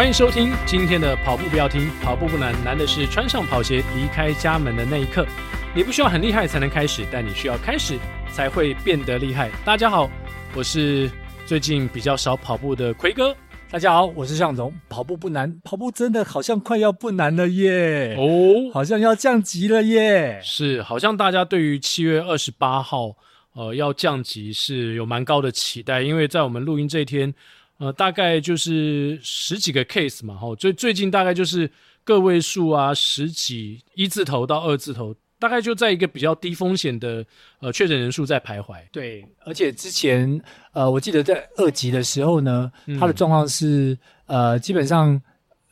欢迎收听今天的跑步不要停，跑步不难，难的是穿上跑鞋离开家门的那一刻。你不需要很厉害才能开始，但你需要开始才会变得厉害。大家好，我是最近比较少跑步的奎哥。大家好，我是向总。跑步不难，跑步真的好像快要不难了耶！哦，好像要降级了耶！是，好像大家对于七月二十八号，呃，要降级是有蛮高的期待，因为在我们录音这一天，呃，大概就是十几个 case 嘛，哈，最最近大概就是个位数啊，十几一字头到二字头。大概就在一个比较低风险的呃确诊人数在徘徊。对，而且之前呃，我记得在二级的时候呢，它的状况是呃，基本上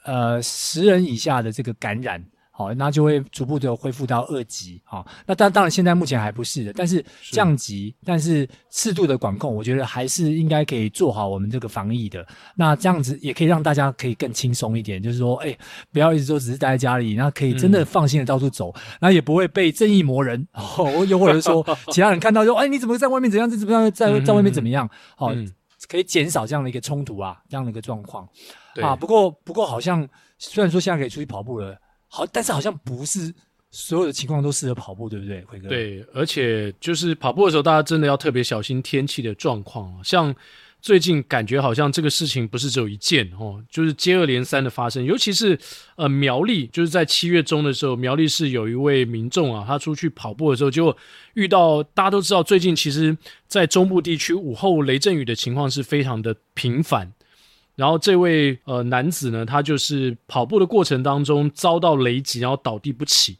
呃十人以下的这个感染。好，那就会逐步的恢复到二级。好，那当当然现在目前还不是的，但是降级，但是适度的管控，我觉得还是应该可以做好我们这个防疫的。那这样子也可以让大家可以更轻松一点，就是说，哎，不要一直说只是待在家里，那可以真的放心的到处走，那、嗯、也不会被正义魔人，哦，又或者说 其他人看到说，哎，你怎么在外面怎样？怎么样在在外面怎么样？好、嗯，可以减少这样的一个冲突啊，这样的一个状况。啊，不过不过好像虽然说现在可以出去跑步了。好，但是好像不是所有的情况都适合跑步，对不对，辉哥？对，而且就是跑步的时候，大家真的要特别小心天气的状况。像最近感觉好像这个事情不是只有一件哦，就是接二连三的发生。尤其是呃苗栗，就是在七月中的时候，苗栗市有一位民众啊，他出去跑步的时候，结果遇到大家都知道，最近其实在中部地区午后雷阵雨的情况是非常的频繁。然后这位呃男子呢，他就是跑步的过程当中遭到雷击，然后倒地不起，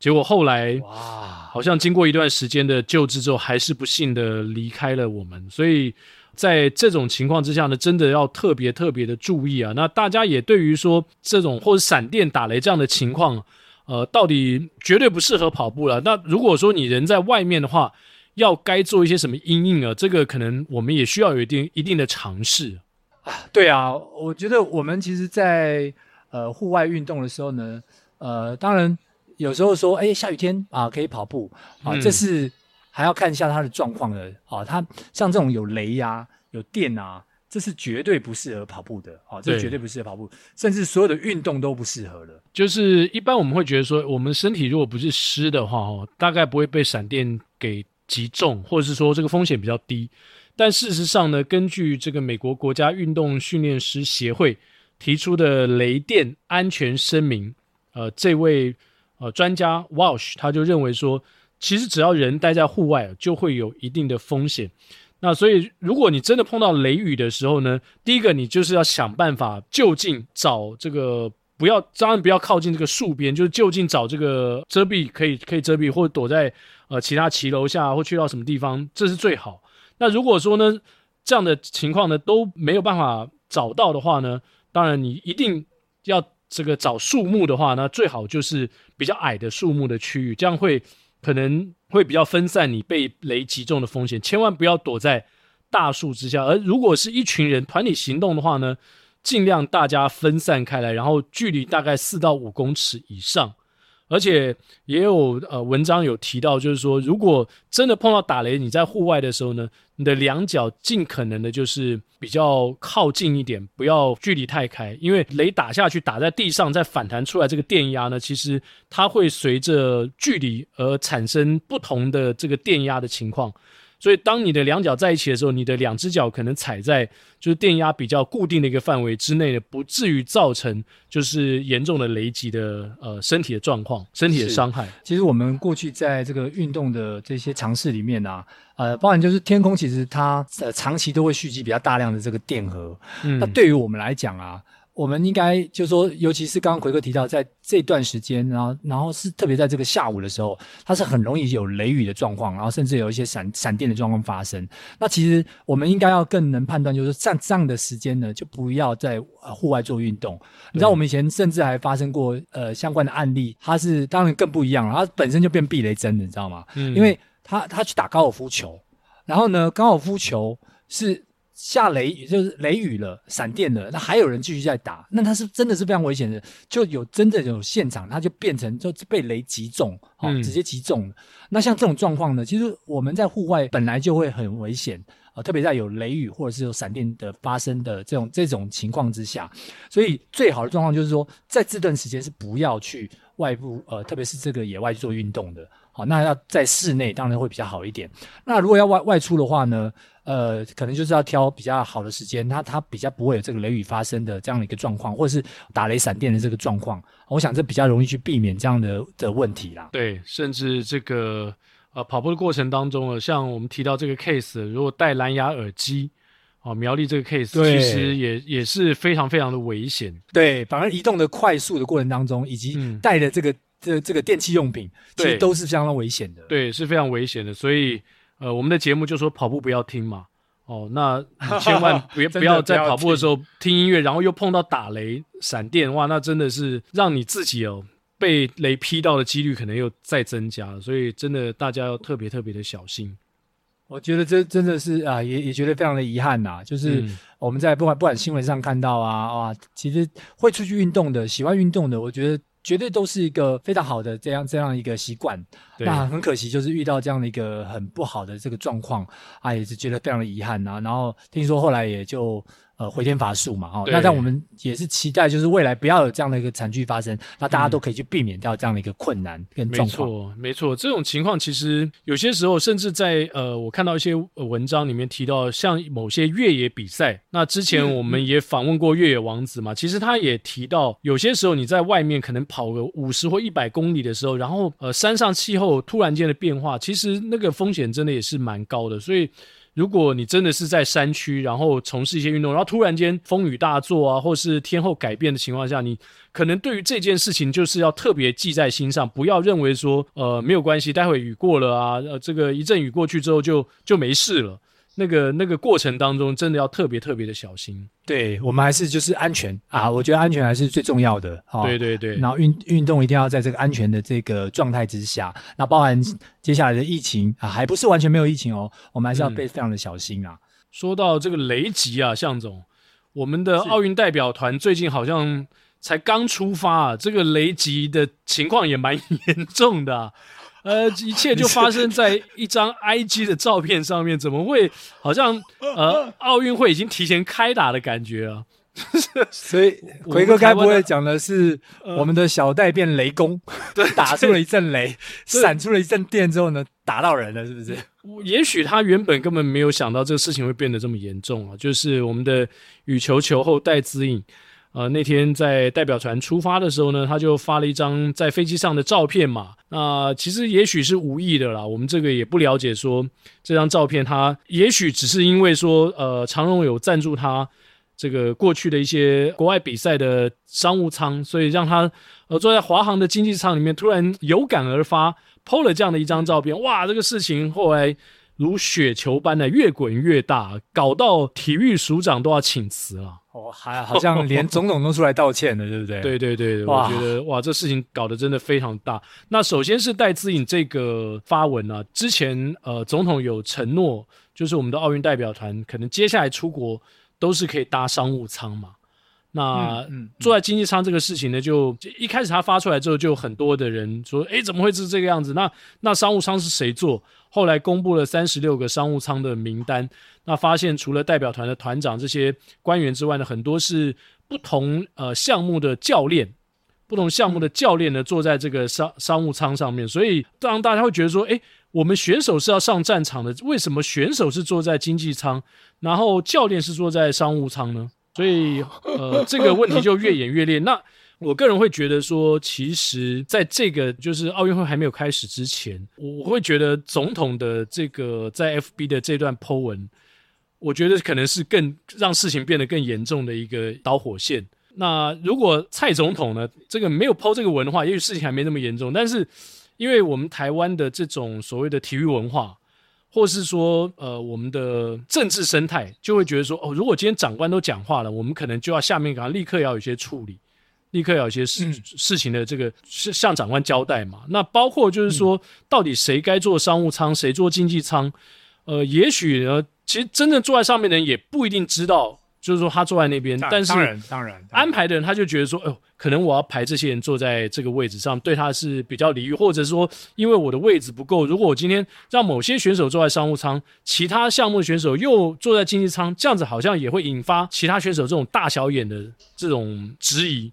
结果后来哇，好像经过一段时间的救治之后，还是不幸的离开了我们。所以在这种情况之下呢，真的要特别特别的注意啊。那大家也对于说这种或者闪电打雷这样的情况，呃，到底绝对不适合跑步了。那如果说你人在外面的话，要该做一些什么阴影啊？这个可能我们也需要有一定一定的尝试。啊，对啊，我觉得我们其实在，在呃户外运动的时候呢，呃，当然有时候说，哎，下雨天啊可以跑步啊，嗯、这是还要看一下它的状况的啊。它像这种有雷呀、啊、有电啊，这是绝对不适合跑步的啊，这绝对不适合跑步，甚至所有的运动都不适合的。就是一般我们会觉得说，我们身体如果不是湿的话，哦，大概不会被闪电给击中，或者是说这个风险比较低。但事实上呢，根据这个美国国家运动训练师协会提出的雷电安全声明，呃，这位呃专家 Walsh 他就认为说，其实只要人待在户外，就会有一定的风险。那所以，如果你真的碰到雷雨的时候呢，第一个你就是要想办法就近找这个，不要当然不要靠近这个树边，就是就近找这个遮蔽可以可以遮蔽，或者躲在呃其他骑楼下，或去到什么地方，这是最好。那如果说呢，这样的情况呢都没有办法找到的话呢，当然你一定要这个找树木的话呢，最好就是比较矮的树木的区域，这样会可能会比较分散你被雷击中的风险。千万不要躲在大树之下，而如果是一群人团体行动的话呢，尽量大家分散开来，然后距离大概四到五公尺以上。而且也有呃文章有提到，就是说，如果真的碰到打雷，你在户外的时候呢，你的两脚尽可能的就是比较靠近一点，不要距离太开，因为雷打下去打在地上再反弹出来这个电压呢，其实它会随着距离而产生不同的这个电压的情况。所以，当你的两脚在一起的时候，你的两只脚可能踩在就是电压比较固定的一个范围之内的，不至于造成就是严重的雷击的呃身体的状况、身体的伤害。其实我们过去在这个运动的这些尝试里面啊，呃，包含就是天空，其实它呃长期都会蓄积比较大量的这个电荷。嗯，那对于我们来讲啊。我们应该就是说，尤其是刚刚奎哥提到，在这段时间，然后然后是特别在这个下午的时候，它是很容易有雷雨的状况，然后甚至有一些闪闪电的状况发生。那其实我们应该要更能判断，就是像这样的时间呢，就不要在户外做运动。你知道，我们以前甚至还发生过呃相关的案例，它是当然更不一样了，它本身就变避雷针的，你知道吗？嗯，因为他他去打高尔夫球，然后呢，高尔夫球是。下雷雨就是雷雨了，闪电了，那还有人继续在打，那他是真的是非常危险的，就有真的有现场，他就变成就被雷击中，哦，直接击中。那像这种状况呢，其实我们在户外本来就会很危险呃，特别在有雷雨或者是有闪电的发生的这种这种情况之下，所以最好的状况就是说，在这段时间是不要去外部，呃，特别是这个野外做运动的。好，那要在室内当然会比较好一点。那如果要外外出的话呢，呃，可能就是要挑比较好的时间，它它比较不会有这个雷雨发生的这样的一个状况，或者是打雷闪电的这个状况。我想这比较容易去避免这样的的问题啦。对，甚至这个呃跑步的过程当中，像我们提到这个 case，如果戴蓝牙耳机，哦，苗栗这个 case 其实也也是非常非常的危险。对，反而移动的快速的过程当中，以及带的这个。嗯这这个电器用品，其实都是相当危险的。对，是非常危险的。所以，呃，我们的节目就说跑步不要听嘛。哦，那你 千万不要不要在跑步的时候听音乐，然后又碰到打雷、闪电，哇，那真的是让你自己哦被雷劈到的几率可能又再增加了。所以，真的大家要特别特别的小心。我觉得这真的是啊，也也觉得非常的遗憾呐、啊。就是我们在不管不管新闻上看到啊，哇，其实会出去运动的、喜欢运动的，我觉得。绝对都是一个非常好的这样这样一个习惯，那很可惜就是遇到这样的一个很不好的这个状况啊，也是觉得非常的遗憾啊。然后听说后来也就。呃，回天乏术嘛，哦，那但我们也是期待，就是未来不要有这样的一个惨剧发生，那大家都可以去避免掉这样的一个困难跟状况。嗯。没错，没错，这种情况其实有些时候，甚至在呃，我看到一些文章里面提到，像某些越野比赛，那之前我们也访问过越野王子嘛，嗯、其实他也提到，有些时候你在外面可能跑个五十或一百公里的时候，然后呃，山上气候突然间的变化，其实那个风险真的也是蛮高的，所以。如果你真的是在山区，然后从事一些运动，然后突然间风雨大作啊，或是天后改变的情况下，你可能对于这件事情就是要特别记在心上，不要认为说，呃，没有关系，待会雨过了啊，呃，这个一阵雨过去之后就就没事了。那个那个过程当中，真的要特别特别的小心。对，我们还是就是安全啊，我觉得安全还是最重要的。哦、对对对，然后运运动一定要在这个安全的这个状态之下。那包含接下来的疫情啊，还不是完全没有疫情哦，我们还是要被非常的小心啊。嗯、说到这个雷击啊，向总，我们的奥运代表团最近好像才刚出发啊，这个雷击的情况也蛮 严重的、啊。呃，一切就发生在一张 IG 的照片上面，怎么会好像呃奥运会已经提前开打的感觉啊？所以奎哥该不会讲的是我们的小戴变雷公，对，打出了一阵雷，闪出了一阵电之后呢，打到人了，是不是？也许他原本根本没有想到这个事情会变得这么严重啊！就是我们的羽球球后戴资颖。呃，那天在代表团出发的时候呢，他就发了一张在飞机上的照片嘛。那、其实也许是无意的啦，我们这个也不了解。说这张照片，他也许只是因为说，呃，长荣有赞助他这个过去的一些国外比赛的商务舱，所以让他呃坐在华航的经济舱里面，突然有感而发，PO 了这样的一张照片。哇，这个事情后来如雪球般的越滚越大，搞到体育署长都要请辞了。哦，还好像连总统都出来道歉了，对不对？对对对，我觉得哇，这事情搞得真的非常大。那首先是戴资颖这个发文啊，之前呃，总统有承诺，就是我们的奥运代表团可能接下来出国都是可以搭商务舱嘛。那、嗯嗯、坐在经济舱这个事情呢，就一开始他发出来之后，就很多的人说，诶，怎么会是这个样子？那那商务舱是谁坐？后来公布了三十六个商务舱的名单。那发现除了代表团的团长这些官员之外呢，很多是不同呃项目的教练，不同项目的教练呢坐在这个商商务舱上面，所以当大家会觉得说，诶，我们选手是要上战场的，为什么选手是坐在经济舱，然后教练是坐在商务舱呢？所以呃这个问题就越演越烈。那我个人会觉得说，其实在这个就是奥运会还没有开始之前，我会觉得总统的这个在 FB 的这段 po 文。我觉得可能是更让事情变得更严重的一个导火线。那如果蔡总统呢，这个没有 po 这个文的话，也许事情还没那么严重。但是，因为我们台湾的这种所谓的体育文化，或是说呃我们的政治生态，就会觉得说哦，如果今天长官都讲话了，我们可能就要下面给他立刻要有一些处理，立刻要有一些事、嗯、事情的这个是向长官交代嘛。那包括就是说，到底谁该坐商务舱，谁坐经济舱？呃，也许呢。其实真正坐在上面的人也不一定知道就是说他坐在那边，但是当然当然安排的人他就觉得说，哦，可能我要排这些人坐在这个位置上，对他是比较礼遇，或者是说，因为我的位置不够，如果我今天让某些选手坐在商务舱，其他项目的选手又坐在经济舱，这样子好像也会引发其他选手这种大小眼的这种质疑，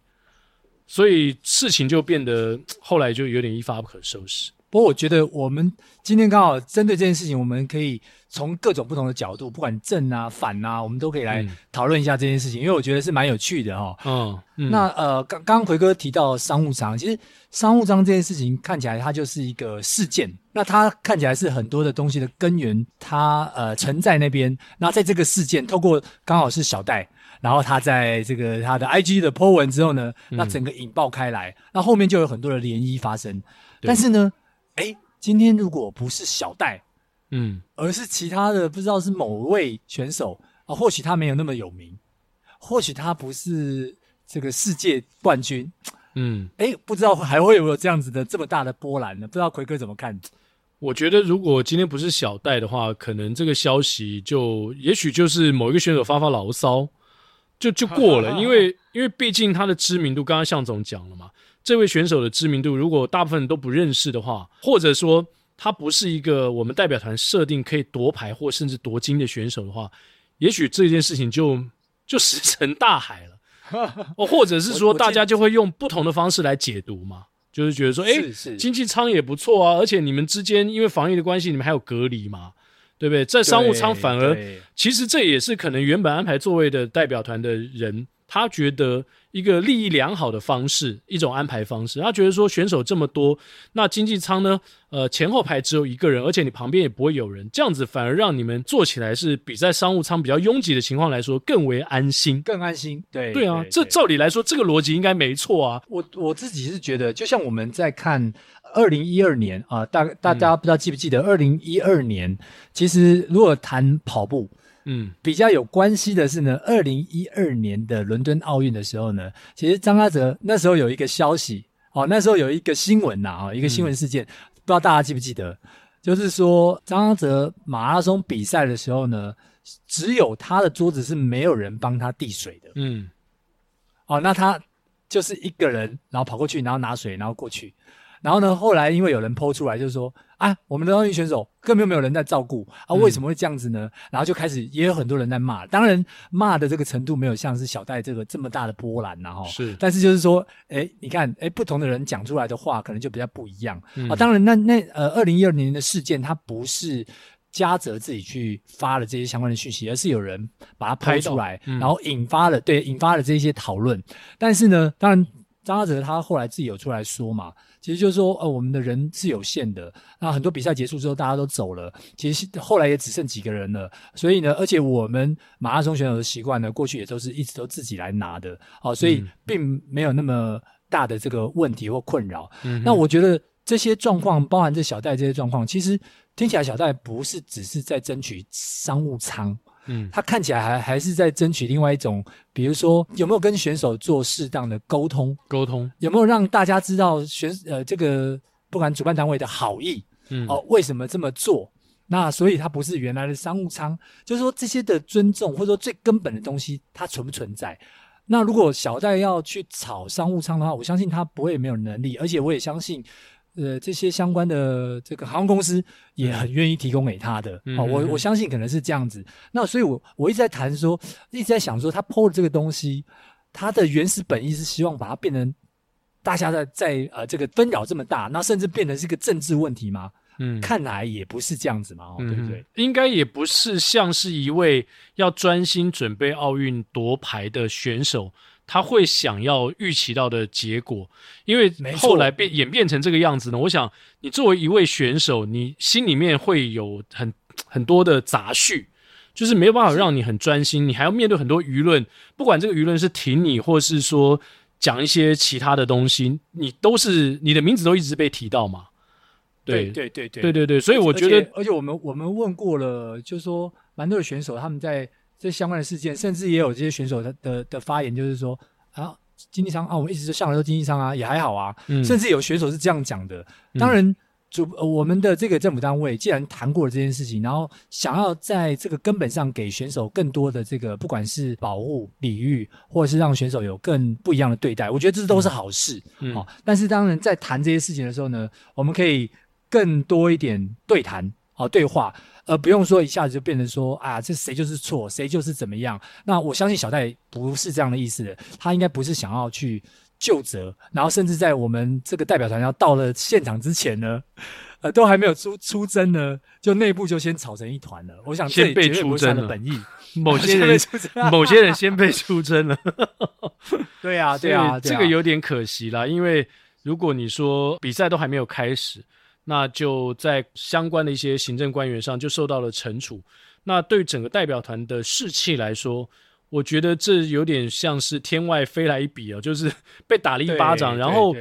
所以事情就变得后来就有点一发不可收拾。不过我觉得我们今天刚好针对这件事情，我们可以从各种不同的角度，不管正啊反啊，我们都可以来讨论一下这件事情，嗯、因为我觉得是蛮有趣的哈、哦。嗯，那呃，刚刚奎哥提到商务舱，其实商务舱这件事情看起来它就是一个事件，那它看起来是很多的东西的根源，它呃存在那边。那在这个事件透过刚好是小戴，然后他在这个他的 IG 的 po 文之后呢，那整个引爆开来，那后面就有很多的涟漪发生，但是呢。哎，今天如果不是小戴，嗯，而是其他的，不知道是某位选手啊，或许他没有那么有名，或许他不是这个世界冠军，嗯，哎，不知道还会有没有这样子的这么大的波澜呢？不知道奎哥怎么看？我觉得如果今天不是小戴的话，可能这个消息就也许就是某一个选手发发牢骚，就就过了，因为因为毕竟他的知名度，刚刚向总讲了嘛。这位选手的知名度，如果大部分人都不认识的话，或者说他不是一个我们代表团设定可以夺牌或甚至夺金的选手的话，也许这件事情就就石沉大海了。哦，或者是说大家就会用不同的方式来解读嘛，就是觉得说，诶，经济舱也不错啊，而且你们之间因为防疫的关系，你们还有隔离嘛，对不对？在商务舱反而其实这也是可能原本安排座位的代表团的人。他觉得一个利益良好的方式，一种安排方式。他觉得说选手这么多，那经济舱呢？呃，前后排只有一个人，而且你旁边也不会有人，这样子反而让你们坐起来是比在商务舱比较拥挤的情况来说更为安心，更安心。对对啊，这照理来说这个逻辑应该没错啊。我我自己是觉得，就像我们在看二零一二年啊，大大家不知道记不记得二零一二年？其实如果谈跑步。嗯，比较有关系的是呢，二零一二年的伦敦奥运的时候呢，其实张阿泽那时候有一个消息哦，那时候有一个新闻呐啊，一个新闻事件，嗯、不知道大家记不记得？就是说张阿泽马拉松比赛的时候呢，只有他的桌子是没有人帮他递水的。嗯，哦，那他就是一个人，然后跑过去，然后拿水，然后过去。然后呢，后来因为有人 po 出来，就是说啊，我们的奥运选手根本没有人在照顾啊，为什么会这样子呢？嗯、然后就开始也有很多人在骂，当然骂的这个程度没有像是小戴这个这么大的波澜呐哈。是，但是就是说，哎你看，哎不同的人讲出来的话可能就比较不一样、嗯、啊。当然那，那那呃，二零一二年的事件，它不是嘉泽自己去发了这些相关的讯息，而是有人把它拍出来，嗯、然后引发了对引发了这些讨论。但是呢，当然张嘉泽他后来自己有出来说嘛。其实就是说，呃，我们的人是有限的。那很多比赛结束之后，大家都走了，其实后来也只剩几个人了。所以呢，而且我们马拉松选手的习惯呢，过去也都是一直都自己来拿的，哦，所以并没有那么大的这个问题或困扰。嗯，那我觉得这些状况，包含这小戴这些状况，其实听起来小戴不是只是在争取商务舱。嗯，他看起来还还是在争取另外一种，比如说有没有跟选手做适当的沟通，沟通有没有让大家知道选呃这个不管主办单位的好意，嗯哦为什么这么做？那所以他不是原来的商务舱，就是说这些的尊重或者说最根本的东西它存不存在？那如果小戴要去炒商务舱的话，我相信他不会没有能力，而且我也相信。呃，这些相关的这个航空公司也很愿意提供给他的，嗯、哦，我我相信可能是这样子。那所以我，我我一直在谈说，一直在想说，他 PO 的这个东西，它的原始本意是希望把它变成大家在在呃这个纷扰这么大，那甚至变成是一个政治问题吗？嗯，看来也不是这样子嘛，哦、对不对？应该也不是像是一位要专心准备奥运夺牌的选手。他会想要预期到的结果，因为后来变演变成这个样子呢。我想，你作为一位选手，你心里面会有很很多的杂绪，就是没有办法让你很专心。你还要面对很多舆论，不管这个舆论是挺你，或是说讲一些其他的东西，你都是你的名字都一直被提到嘛。对对对对对对对，所以我觉得，而且，我们我们问过了，就是说蛮多的选手他们在。这相关的事件，甚至也有这些选手的的的发言，就是说啊，经济舱啊，我们一直就向来都经济舱啊，也还好啊。嗯，甚至有选手是这样讲的。当然，主我们的这个政府单位既然谈过了这件事情，然后想要在这个根本上给选手更多的这个不管是保护、礼遇，或者是让选手有更不一样的对待，我觉得这都是好事。嗯，哦，但是当然在谈这些事情的时候呢，我们可以更多一点对谈，哦，对话，而不用说一下子就变成说啊，这谁就是错，谁就是怎么样。那我相信小戴不是这样的意思的，他应该不是想要去。就责，然后甚至在我们这个代表团要到了现场之前呢，呃，都还没有出出征呢，就内部就先吵成一团了。我想先被出征的，本意 某些人 某些人先被出征了。对啊，对啊，这个有点可惜啦，因为如果你说比赛都还没有开始，那就在相关的一些行政官员上就受到了惩处，那对整个代表团的士气来说。我觉得这有点像是天外飞来一笔啊，就是 被打了一巴掌，然后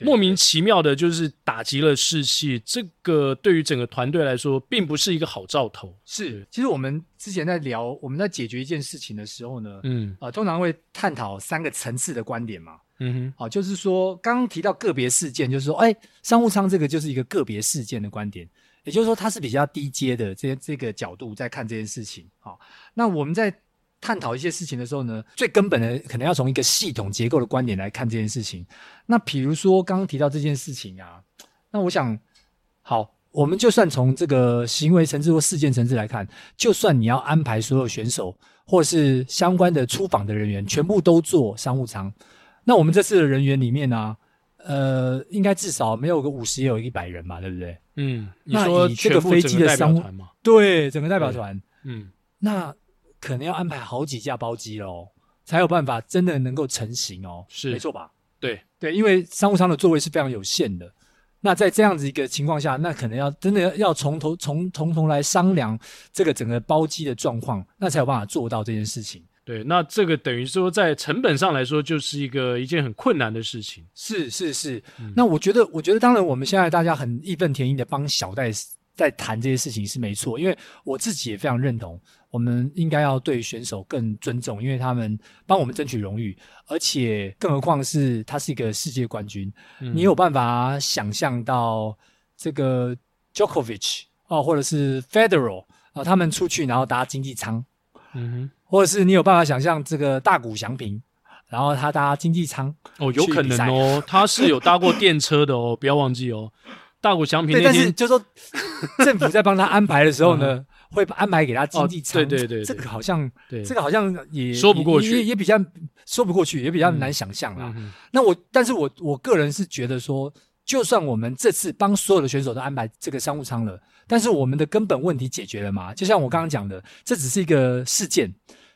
莫名其妙的，就是打击了士气。这个对于整个团队来说，并不是一个好兆头。是，其实我们之前在聊，我们在解决一件事情的时候呢，嗯，啊、呃，通常会探讨三个层次的观点嘛，嗯哼，好、就是说刚刚提到个别事件，就是说，哎，商务舱这个就是一个个别事件的观点，也就是说，它是比较低阶的这这个角度在看这件事情。好、那我们在。探讨一些事情的时候呢，最根本的可能要从一个系统结构的观点来看这件事情。那比如说刚刚提到这件事情啊，那我想，好，我们就算从这个行为层次或事件层次来看，就算你要安排所有选手或是相关的出访的人员全部都坐商务舱，那我们这次的人员里面呢、啊，呃，应该至少没有个五十也有一百人嘛，对不对？嗯，你说这个飞机的商务吗？对，整个代表团，嗯，那。可能要安排好几架包机喽，才有办法真的能够成型哦，是没错吧？对对，因为商务舱的座位是非常有限的。那在这样子一个情况下，那可能要真的要要从头从从头来商量这个整个包机的状况，那才有办法做到这件事情。对，那这个等于说在成本上来说，就是一个一件很困难的事情。是是是，嗯、那我觉得，我觉得当然我们现在大家很义愤填膺的帮小戴在谈这些事情是没错，因为我自己也非常认同。我们应该要对选手更尊重，因为他们帮我们争取荣誉，而且更何况是他是一个世界冠军。嗯、你有办法想象到这个 Djokovic 哦，或者是 Federer 啊、哦，他们出去然后搭经济舱，嗯哼，或者是你有办法想象这个大谷翔平，然后他搭经济舱哦，有可能哦，他是有搭过电车的哦，不要忘记哦，大谷翔平那天，但是就说政府在帮他安排的时候呢。嗯 会安排给他经济舱，对对对，这个好像，对，这个好像也说不过去，也也比较说不过去，也比较难想象啦。那我，但是我我个人是觉得说，就算我们这次帮所有的选手都安排这个商务舱了，但是我们的根本问题解决了吗？就像我刚刚讲的，这只是一个事件，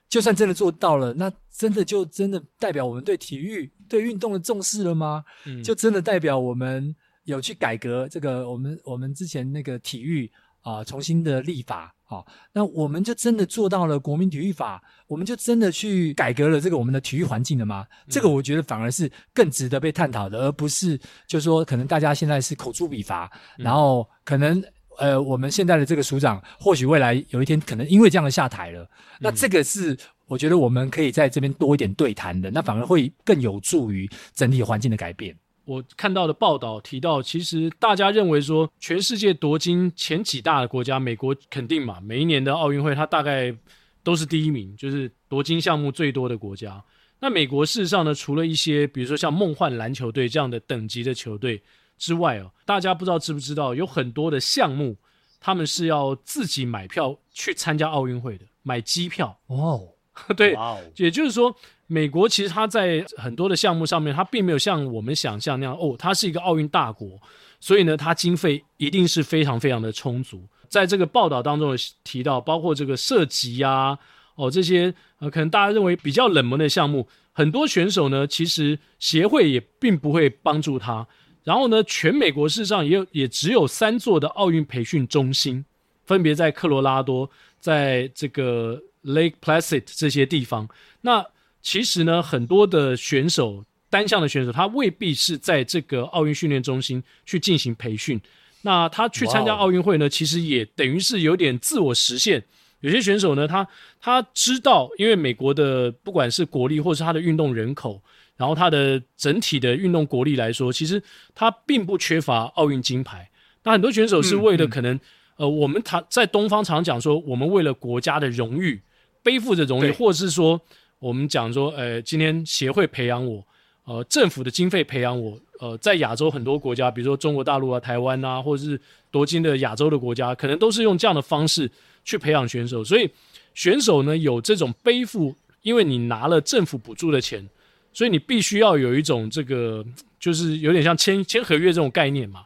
就算真的做到了，那真的就真的代表我们对体育、对运动的重视了吗？就真的代表我们有去改革这个我们我们之前那个体育啊，重新的立法。好，那我们就真的做到了国民体育法，我们就真的去改革了这个我们的体育环境了吗？嗯、这个我觉得反而是更值得被探讨的，而不是就是说可能大家现在是口诛笔伐，嗯、然后可能呃我们现在的这个署长或许未来有一天可能因为这样的下台了，嗯、那这个是我觉得我们可以在这边多一点对谈的，那反而会更有助于整体环境的改变。我看到的报道提到，其实大家认为说，全世界夺金前几大的国家，美国肯定嘛，每一年的奥运会它大概都是第一名，就是夺金项目最多的国家。那美国事实上呢，除了一些比如说像梦幻篮球队这样的等级的球队之外哦，大家不知道知不知道，有很多的项目他们是要自己买票去参加奥运会的，买机票哦，对，也就是说。美国其实它在很多的项目上面，它并没有像我们想象那样哦，它是一个奥运大国，所以呢，它经费一定是非常非常的充足。在这个报道当中提到，包括这个射击啊，哦这些呃，可能大家认为比较冷门的项目，很多选手呢，其实协会也并不会帮助他。然后呢，全美国事实上也有也只有三座的奥运培训中心，分别在科罗拉多，在这个 Lake Placid 这些地方。那其实呢，很多的选手，单项的选手，他未必是在这个奥运训练中心去进行培训。那他去参加奥运会呢，其实也等于是有点自我实现。有些选手呢，他他知道，因为美国的不管是国力，或是他的运动人口，然后他的整体的运动国力来说，其实他并不缺乏奥运金牌。那很多选手是为了可能，嗯。嗯、呃，我们常在东方常讲说，我们为了国家的荣誉，背负着荣誉，或是说我们讲说，呃，今天协会培养我，呃，政府的经费培养我，呃，在亚洲很多国家，比如说中国大陆啊、台湾啊，或者是夺金的亚洲的国家，可能都是用这样的方式去培养选手，所以选手呢有这种背负，因为你拿了政府补助的钱，所以你必须要有一种这个，就是有点像签签合约这种概念嘛。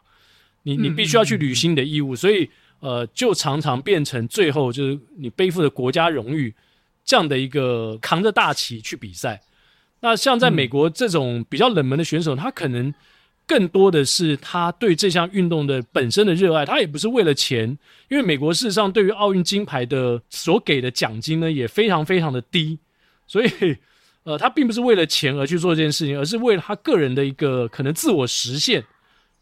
你你必须要去履行你的义务，所以呃，就常常变成最后就是你背负着国家荣誉这样的一个扛着大旗去比赛。那像在美国这种比较冷门的选手，他可能更多的是他对这项运动的本身的热爱，他也不是为了钱，因为美国事实上对于奥运金牌的所给的奖金呢也非常非常的低，所以呃，他并不是为了钱而去做这件事情，而是为了他个人的一个可能自我实现。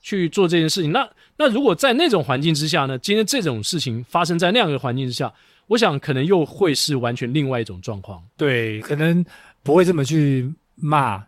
去做这件事情，那那如果在那种环境之下呢？今天这种事情发生在那样一个环境之下，我想可能又会是完全另外一种状况。对，可能不会这么去骂，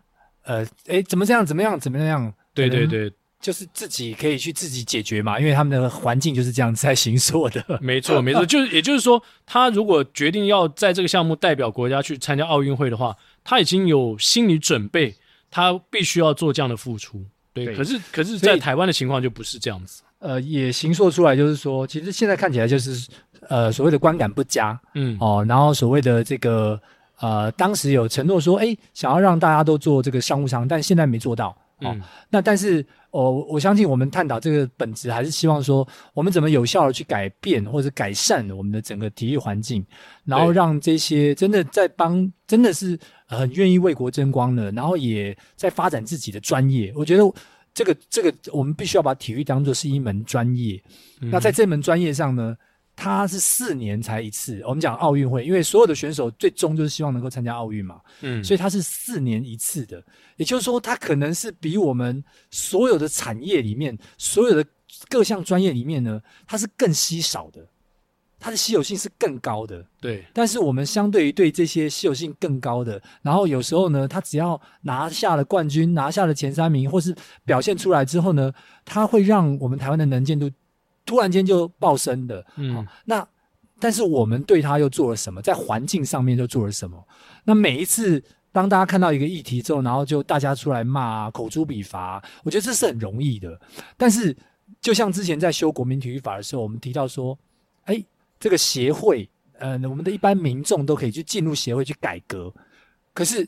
呃，诶，怎么这样？怎么样？怎么样？对对对，就是自己可以去自己解决嘛，因为他们的环境就是这样子在形塑的。没错，没错，就是也就是说，他如果决定要在这个项目代表国家去参加奥运会的话，他已经有心理准备，他必须要做这样的付出。对，对，可是可是，在台湾的情况就不是这样子。呃，也形塑出来，就是说，其实现在看起来就是，呃，所谓的观感不佳，嗯，哦，然后所谓的这个，呃，当时有承诺说，哎，想要让大家都做这个商务舱，但现在没做到，哦，嗯，那但是，哦，我相信我们探讨这个本质，还是希望说，我们怎么有效的去改变或者改善我们的整个体育环境，然后让这些真的在帮，真的是。很愿意为国争光的，然后也在发展自己的专业。我觉得这个这个，我们必须要把体育当做是一门专业。嗯。那在这门专业上呢，它是四年才一次。我们讲奥运会，因为所有的选手最终就是希望能够参加奥运嘛，嗯，所以它是四年一次的。也就是说，它可能是比我们所有的产业里面，所有的各项专业里面呢，它是更稀少的。它的稀有性是更高的，对。但是我们相对于对这些稀有性更高的，然后有时候呢，他只要拿下了冠军，拿下了前三名，或是表现出来之后呢，他会让我们台湾的能见度突然间就爆升的。嗯，哦、那但是我们对他又做了什么？在环境上面又做了什么？那每一次当大家看到一个议题之后，然后就大家出来骂、啊、口诛笔伐，我觉得这是很容易的。但是就像之前在修国民体育法的时候，我们提到说，哎。这个协会，呃，我们的一般民众都可以去进入协会去改革。可是，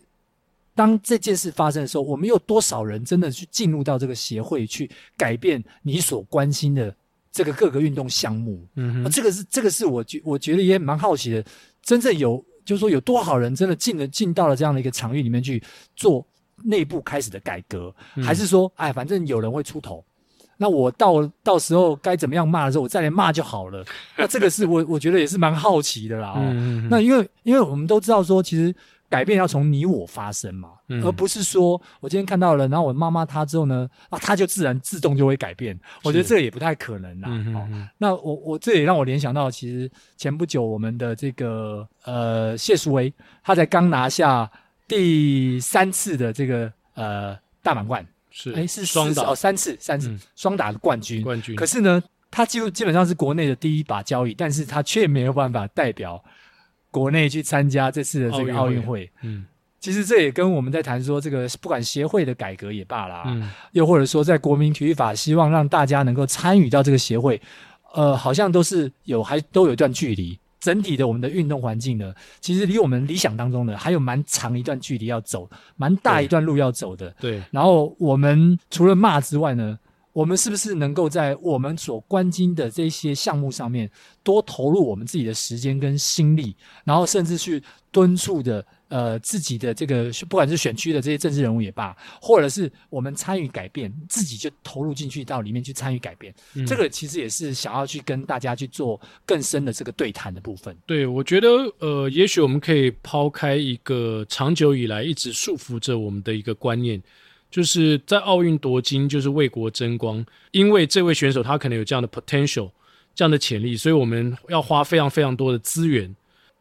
当这件事发生的时候，我们有多少人真的去进入到这个协会去改变你所关心的这个各个运动项目？嗯这个是这个是我觉我觉得也蛮好奇的。真正有，就是说有多少人真的进了进到了这样的一个场域里面去做内部开始的改革，嗯，还是说，哎，反正有人会出头？那我到到时候该怎么样骂的时候，我再来骂就好了。那这个是我我觉得也是蛮好奇的啦。哦，嗯嗯嗯，那因为因为我们都知道说，其实改变要从你我发生嘛，嗯，而不是说我今天看到了，然后我骂骂他之后呢，啊，他就自然自动就会改变。我觉得这个也不太可能啦。嗯嗯嗯，哦，那我我这也让我联想到，其实前不久我们的这个呃谢淑薇，她才刚拿下第三次的这个呃大满贯。是，哎，是双打哦，三次，三次双、嗯、打的冠军。冠军。可是呢，他基基本上是国内的第一把交椅，但是他却没有办法代表国内去参加这次的这个奥运会，嗯，其实这也跟我们在谈说，这个不管协会的改革也罢啦，嗯，又或者说在国民体育法希望让大家能够参与到这个协会，呃，好像都是有还都有一段距离。整体的我们的运动环境呢，其实离我们理想当中的还有蛮长一段距离要走，蛮大一段路要走的。对。然后我们除了骂之外呢，我们是不是能够在我们所关心的这些项目上面多投入我们自己的时间跟心力，然后甚至去敦促的。呃，自己的这个不管是选区的这些政治人物也罢，或者是我们参与改变，自己就投入进去到里面去参与改变，嗯，这个其实也是想要去跟大家去做更深的这个对谈的部分。对，我觉得呃，也许我们可以抛开一个长久以来一直束缚着我们的一个观念，就是在奥运夺金就是为国争光，因为这位选手他可能有这样的 potential，这样的潜力，所以我们要花非常非常多的资源。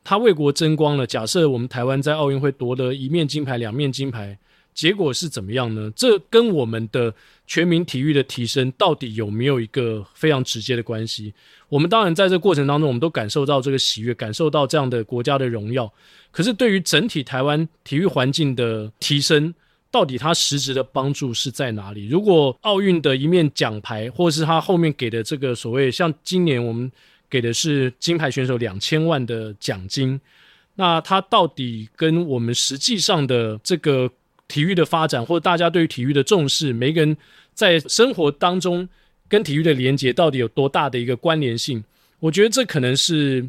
他为国争光了。假设我们台湾在奥运会夺得一面金牌、两面金牌，结果是怎么样呢？这跟我们的全民体育的提升到底有没有一个非常直接的关系？我们当然在这过程当中，我们都感受到这个喜悦，感受到这样的国家的荣耀。可是对于整体台湾体育环境的提升，到底它实质的帮助是在哪里？如果奥运的一面奖牌，或是它后面给的这个所谓像今年我们给的是金牌选手两千万的奖金，那它到底跟我们实际上的这个体育的发展，或者大家对于体育的重视，每个人在生活当中跟体育的连接，到底有多大的一个关联性？我觉得这可能是，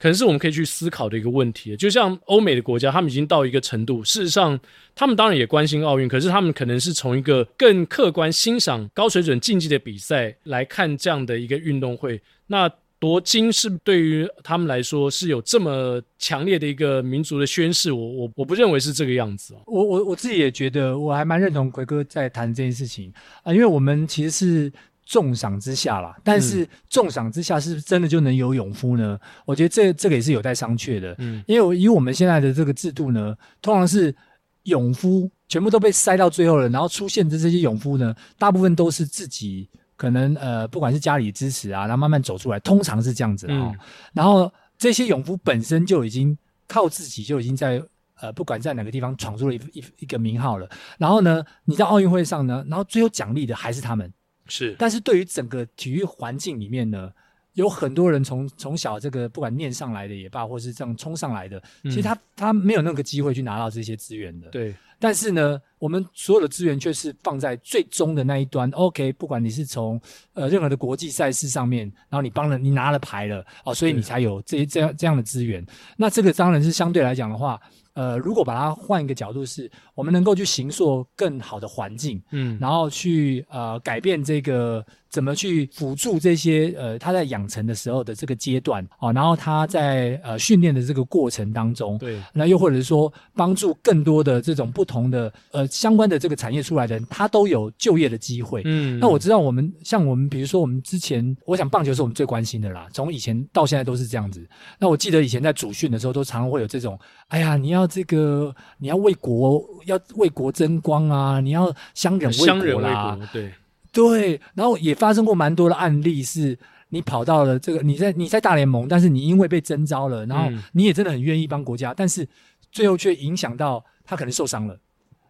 可能是我们可以去思考的一个问题。就像欧美的国家，他们已经到一个程度，事实上，他们当然也关心奥运，可是他们可能是从一个更客观欣赏高水准竞技的比赛来看这样的一个运动会。那夺金是对于他们来说是有这么强烈的一个民族的宣誓，我我我不认为是这个样子。我我我自己也觉得，我还蛮认同奎哥在谈这件事情啊、因为我们其实是重赏之下啦，但是重赏之下是不是真的就能有勇夫呢？嗯、我觉得这这个也是有待商榷的。嗯，因为以我们现在的这个制度呢，通常是勇夫全部都被塞到最后了，然后出现的这些勇夫呢，大部分都是自己。可能呃，不管是家里支持啊，然后慢慢走出来，通常是这样子啊哦。嗯、然后这些勇夫本身就已经靠自己，就已经在呃，不管在哪个地方闯出了一一一个名号了。然后呢，你在奥运会上呢，然后最后奖励的还是他们。是，但是对于整个体育环境里面呢，有很多人从从小这个不管念上来的也罢，或是这样冲上来的，其实他、嗯、他没有那个机会去拿到这些资源的。对。但是呢，我们所有的资源却是放在最终的那一端。OK，不管你是从呃任何的国际赛事上面，然后你帮了你拿了牌了哦，所以你才有这这样这样的资源。那这个当然是相对来讲的话。呃，如果把它换一个角度是，是我们能够去形塑更好的环境，嗯，然后去呃改变这个怎么去辅助这些呃他在养成的时候的这个阶段哦，然后他在呃训练的这个过程当中，对，那又或者是说帮助更多的这种不同的呃相关的这个产业出来的人，他都有就业的机会，嗯，那我知道我们像我们比如说我们之前，我想棒球是我们最关心的啦，从以前到现在都是这样子。那我记得以前在主训的时候，都常常会有这种，哎呀，你要。这个你要为国，要为国争光啊！你要乡忍为国啦，对对。然后也发生过蛮多的案例，是你跑到了这个，你在你在大联盟，但是你因为被征召了，然后你也真的很愿意帮国家，嗯、但是最后却影响到他可能受伤了，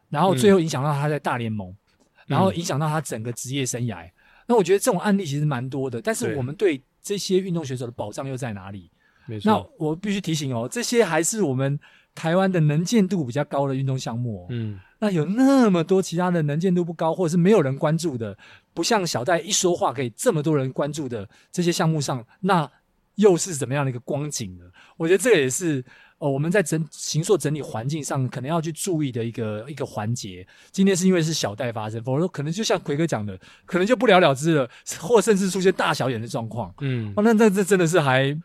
然后最后影响到他在大联盟，嗯、然后影响到他整个职业生涯。嗯、那我觉得这种案例其实蛮多的，但是我们对这些运动选手的保障又在哪里？没错。那我必须提醒哦，这些还是我们。台湾的能见度比较高的运动项目，嗯，那有那么多其他的能见度不高，或者是没有人关注的，不像小戴一说话可以这么多人关注的这些项目上，那又是怎么样的一个光景呢？我觉得这个也是哦，我们在整行塑整理环境上可能要去注意的一个一个环节。今天是因为是小戴发生，否则可能就像奎哥讲的，可能就不了了之了，或甚至出现大小眼的状况。嗯，哦，那那这真的是还。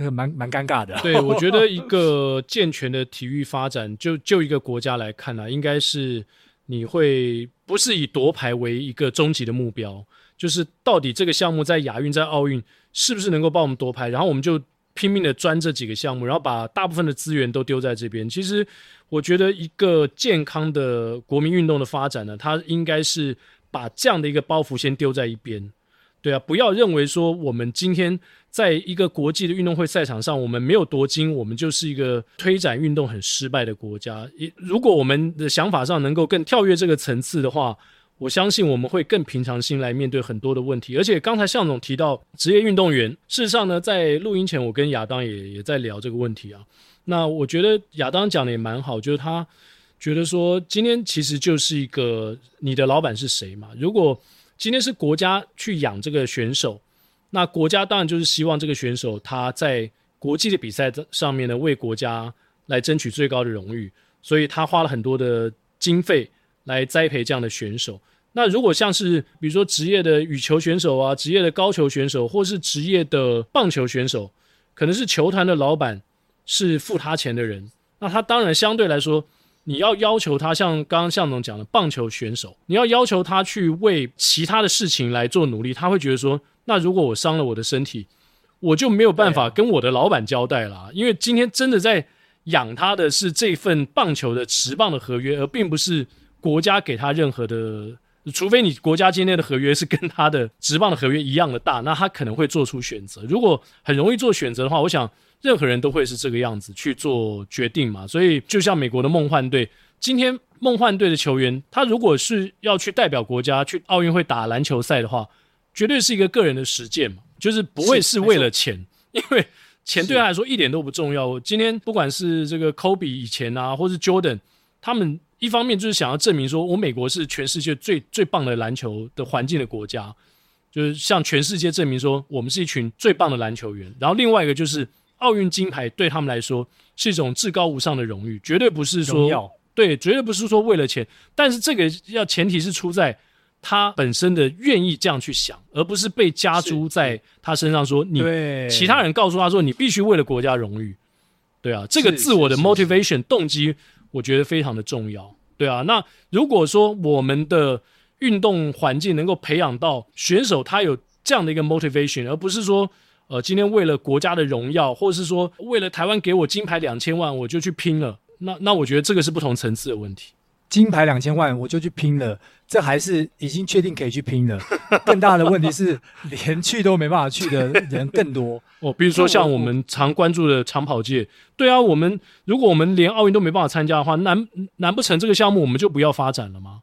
那个蛮蛮尴尬的。对，我觉得一个 健全的体育发展，就就一个国家来看呢、啊，应该是你会不是以夺牌为一个终极的目标，就是到底这个项目在亚运、在奥运是不是能够帮我们夺牌，然后我们就拼命的钻这几个项目，然后把大部分的资源都丢在这边。其实我觉得一个健康的国民运动的发展呢，它应该是把这样的一个包袱先丢在一边。对啊，不要认为说我们今天在一个国际的运动会赛场上，我们没有夺金，我们就是一个推展运动很失败的国家。如果我们的想法上能够更跳跃这个层次的话，我相信我们会更平常心来面对很多的问题。而且刚才向总提到职业运动员，事实上呢，在录音前我跟亚当也也在聊这个问题啊。那我觉得亚当讲的也蛮好，就是他觉得说今天其实就是一个你的老板是谁嘛？如果今天是国家去养这个选手，那国家当然就是希望这个选手他在国际的比赛上面呢，为国家来争取最高的荣誉，所以他花了很多的经费来栽培这样的选手。那如果像是比如说职业的羽球选手啊，职业的高球选手，或是职业的棒球选手，可能是球团的老板是付他钱的人，那他当然相对来说。你要要求他像刚刚向总讲的棒球选手，你要要求他去为其他的事情来做努力，他会觉得说，那如果我伤了我的身体，我就没有办法跟我的老板交代了啊，因为今天真的在养他的是这份棒球的持棒的合约，而并不是国家给他任何的除非你国家今天的合约是跟他的职棒的合约一样的大，那他可能会做出选择。如果很容易做选择的话，我想任何人都会是这个样子去做决定嘛。所以就像美国的梦幻队，今天梦幻队的球员，他如果是要去代表国家去奥运会打篮球赛的话，绝对是一个个人的实践嘛，就是不会是为了钱，因为钱对他来说一点都不重要。今天不管是这个 Kobe 以前啊，或是 Jordan，他们。一方面就是想要证明说，我美国是全世界最最棒的篮球的环境的国家，就是向全世界证明说，我们是一群最棒的篮球员。然后另外一个就是奥运金牌对他们来说是一种至高无上的荣誉，绝对不是说对，绝对不是说为了钱。但是这个要前提是出在他本身的愿意这样去想，而不是被加诸在他身上说你其他人告诉他说你必须为了国家荣誉。对啊，这个自我的 motivation 动机。我觉得非常的重要，对啊。那如果说我们的运动环境能够培养到选手他有这样的一个 motivation，而不是说，呃，今天为了国家的荣耀，或者是说为了台湾给我金牌两千万，我就去拼了。那那我觉得这个是不同层次的问题。金牌两千万，我就去拼了，这还是已经确定可以去拼了。更大的问题是，连去都没办法去的人更多。哦，比如说像我们常关注的长跑界，对啊，我们如果我们连奥运都没办法参加的话，难难不成这个项目我们就不要发展了吗？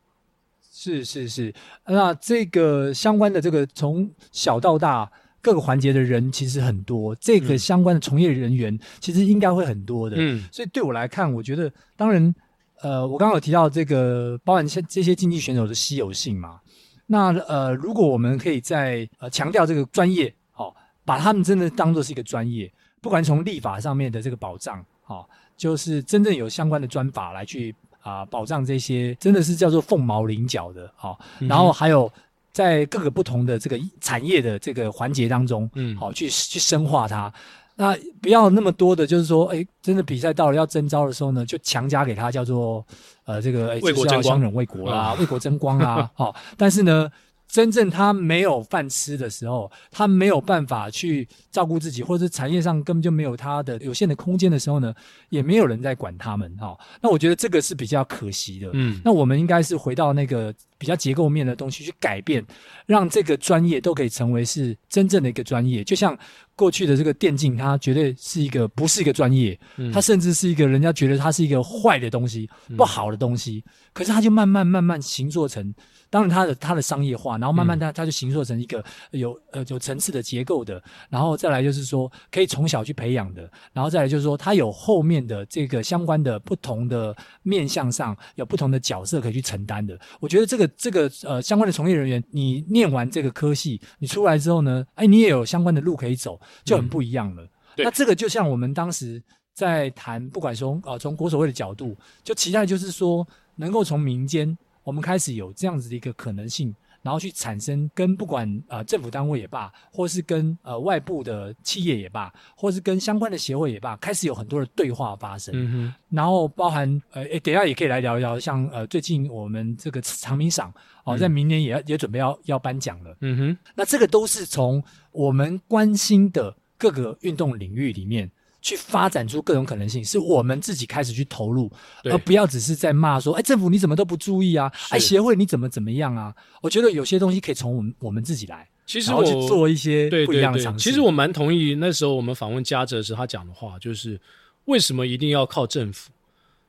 是是是，那这个相关的这个从小到大各个环节的人其实很多，这个相关的从业人员其实应该会很多的。嗯，所以对我来看，我觉得当然。呃，我刚刚有提到这个，包含这这些竞技选手的稀有性嘛。那呃，如果我们可以在呃强调这个专业，好、哦，把他们真的当做是一个专业，不管从立法上面的这个保障，好、哦，就是真正有相关的专法来去啊、呃、保障这些，真的是叫做凤毛麟角的，好、哦嗯，然后还有在各个不同的这个产业的这个环节当中，嗯，好、哦，去去深化它。那不要那么多的，就是说，哎，真的比赛到了要征召的时候呢，就强加给他叫做，呃，这个为国争光，为国啦，为国争光啊，好、哦，但是呢。真正他没有饭吃的时候，他没有办法去照顾自己，或者是产业上根本就没有他的有限的空间的时候呢，也没有人在管他们哈、哦。那我觉得这个是比较可惜的。嗯，那我们应该是回到那个比较结构面的东西去改变，让这个专业都可以成为是真正的一个专业。就像过去的这个电竞，它绝对是一个不是一个专业，它甚至是一个人家觉得它是一个坏的东西、不好的东西，可是它就慢慢慢慢形作成。当然，它的它的商业化，然后慢慢它它就形塑成一个有呃有层次的结构的，然后再来就是说可以从小去培养的，然后再来就是说它有后面的这个相关的不同的面向上有不同的角色可以去承担的。我觉得这个这个呃相关的从业人员，你念完这个科系，你出来之后呢，哎，你也有相关的路可以走，就很不一样了。嗯、那这个就像我们当时在谈，不管从呃从国手会的角度，就期待就是说能够从民间。我们开始有这样子的一个可能性，然后去产生跟不管呃政府单位也罢，或是跟呃外部的企业也罢，或是跟相关的协会也罢，开始有很多的对话发生。嗯。然后包含呃，诶，等一下也可以来聊一聊，像呃最近我们这个长明赏哦，在明年也要也准备要要颁奖了。嗯哼。那这个都是从我们关心的各个运动领域里面。去发展出各种可能性，是我们自己开始去投入，而不要只是在骂说：“哎，政府你怎么都不注意啊？哎，协会你怎么怎么样啊？”我觉得有些东西可以从我们我们自己来，其实我去做一些不一样的尝试。其实我蛮同意那时候我们访问嘉泽时他讲的话，就是为什么一定要靠政府？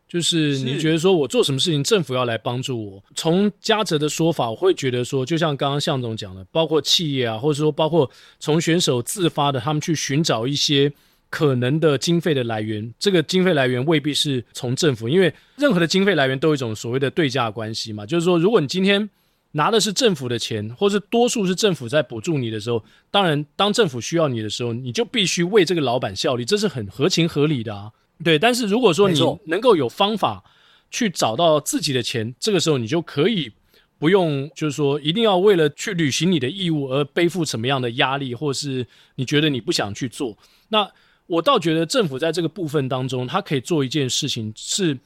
就是你觉得说我做什么事情，政府要来帮助我？从嘉泽的说法，我会觉得说，就像刚刚向总讲的，包括企业啊，或者说包括从选手自发的，他们去寻找一些。可能的经费的来源，这个经费来源未必是从政府，因为任何的经费来源都有一种所谓的对价关系嘛。就是说，如果你今天拿的是政府的钱，或是多数是政府在补助你的时候，当然，当政府需要你的时候，你就必须为这个老板效力，这是很合情合理的啊。对，但是如果说你能够有方法去找到自己的钱，这个时候你就可以不用，就是说一定要为了去履行你的义务而背负什么样的压力，或是你觉得你不想去做，那。我倒觉得政府在这个部分当中，他可以做一件事情，是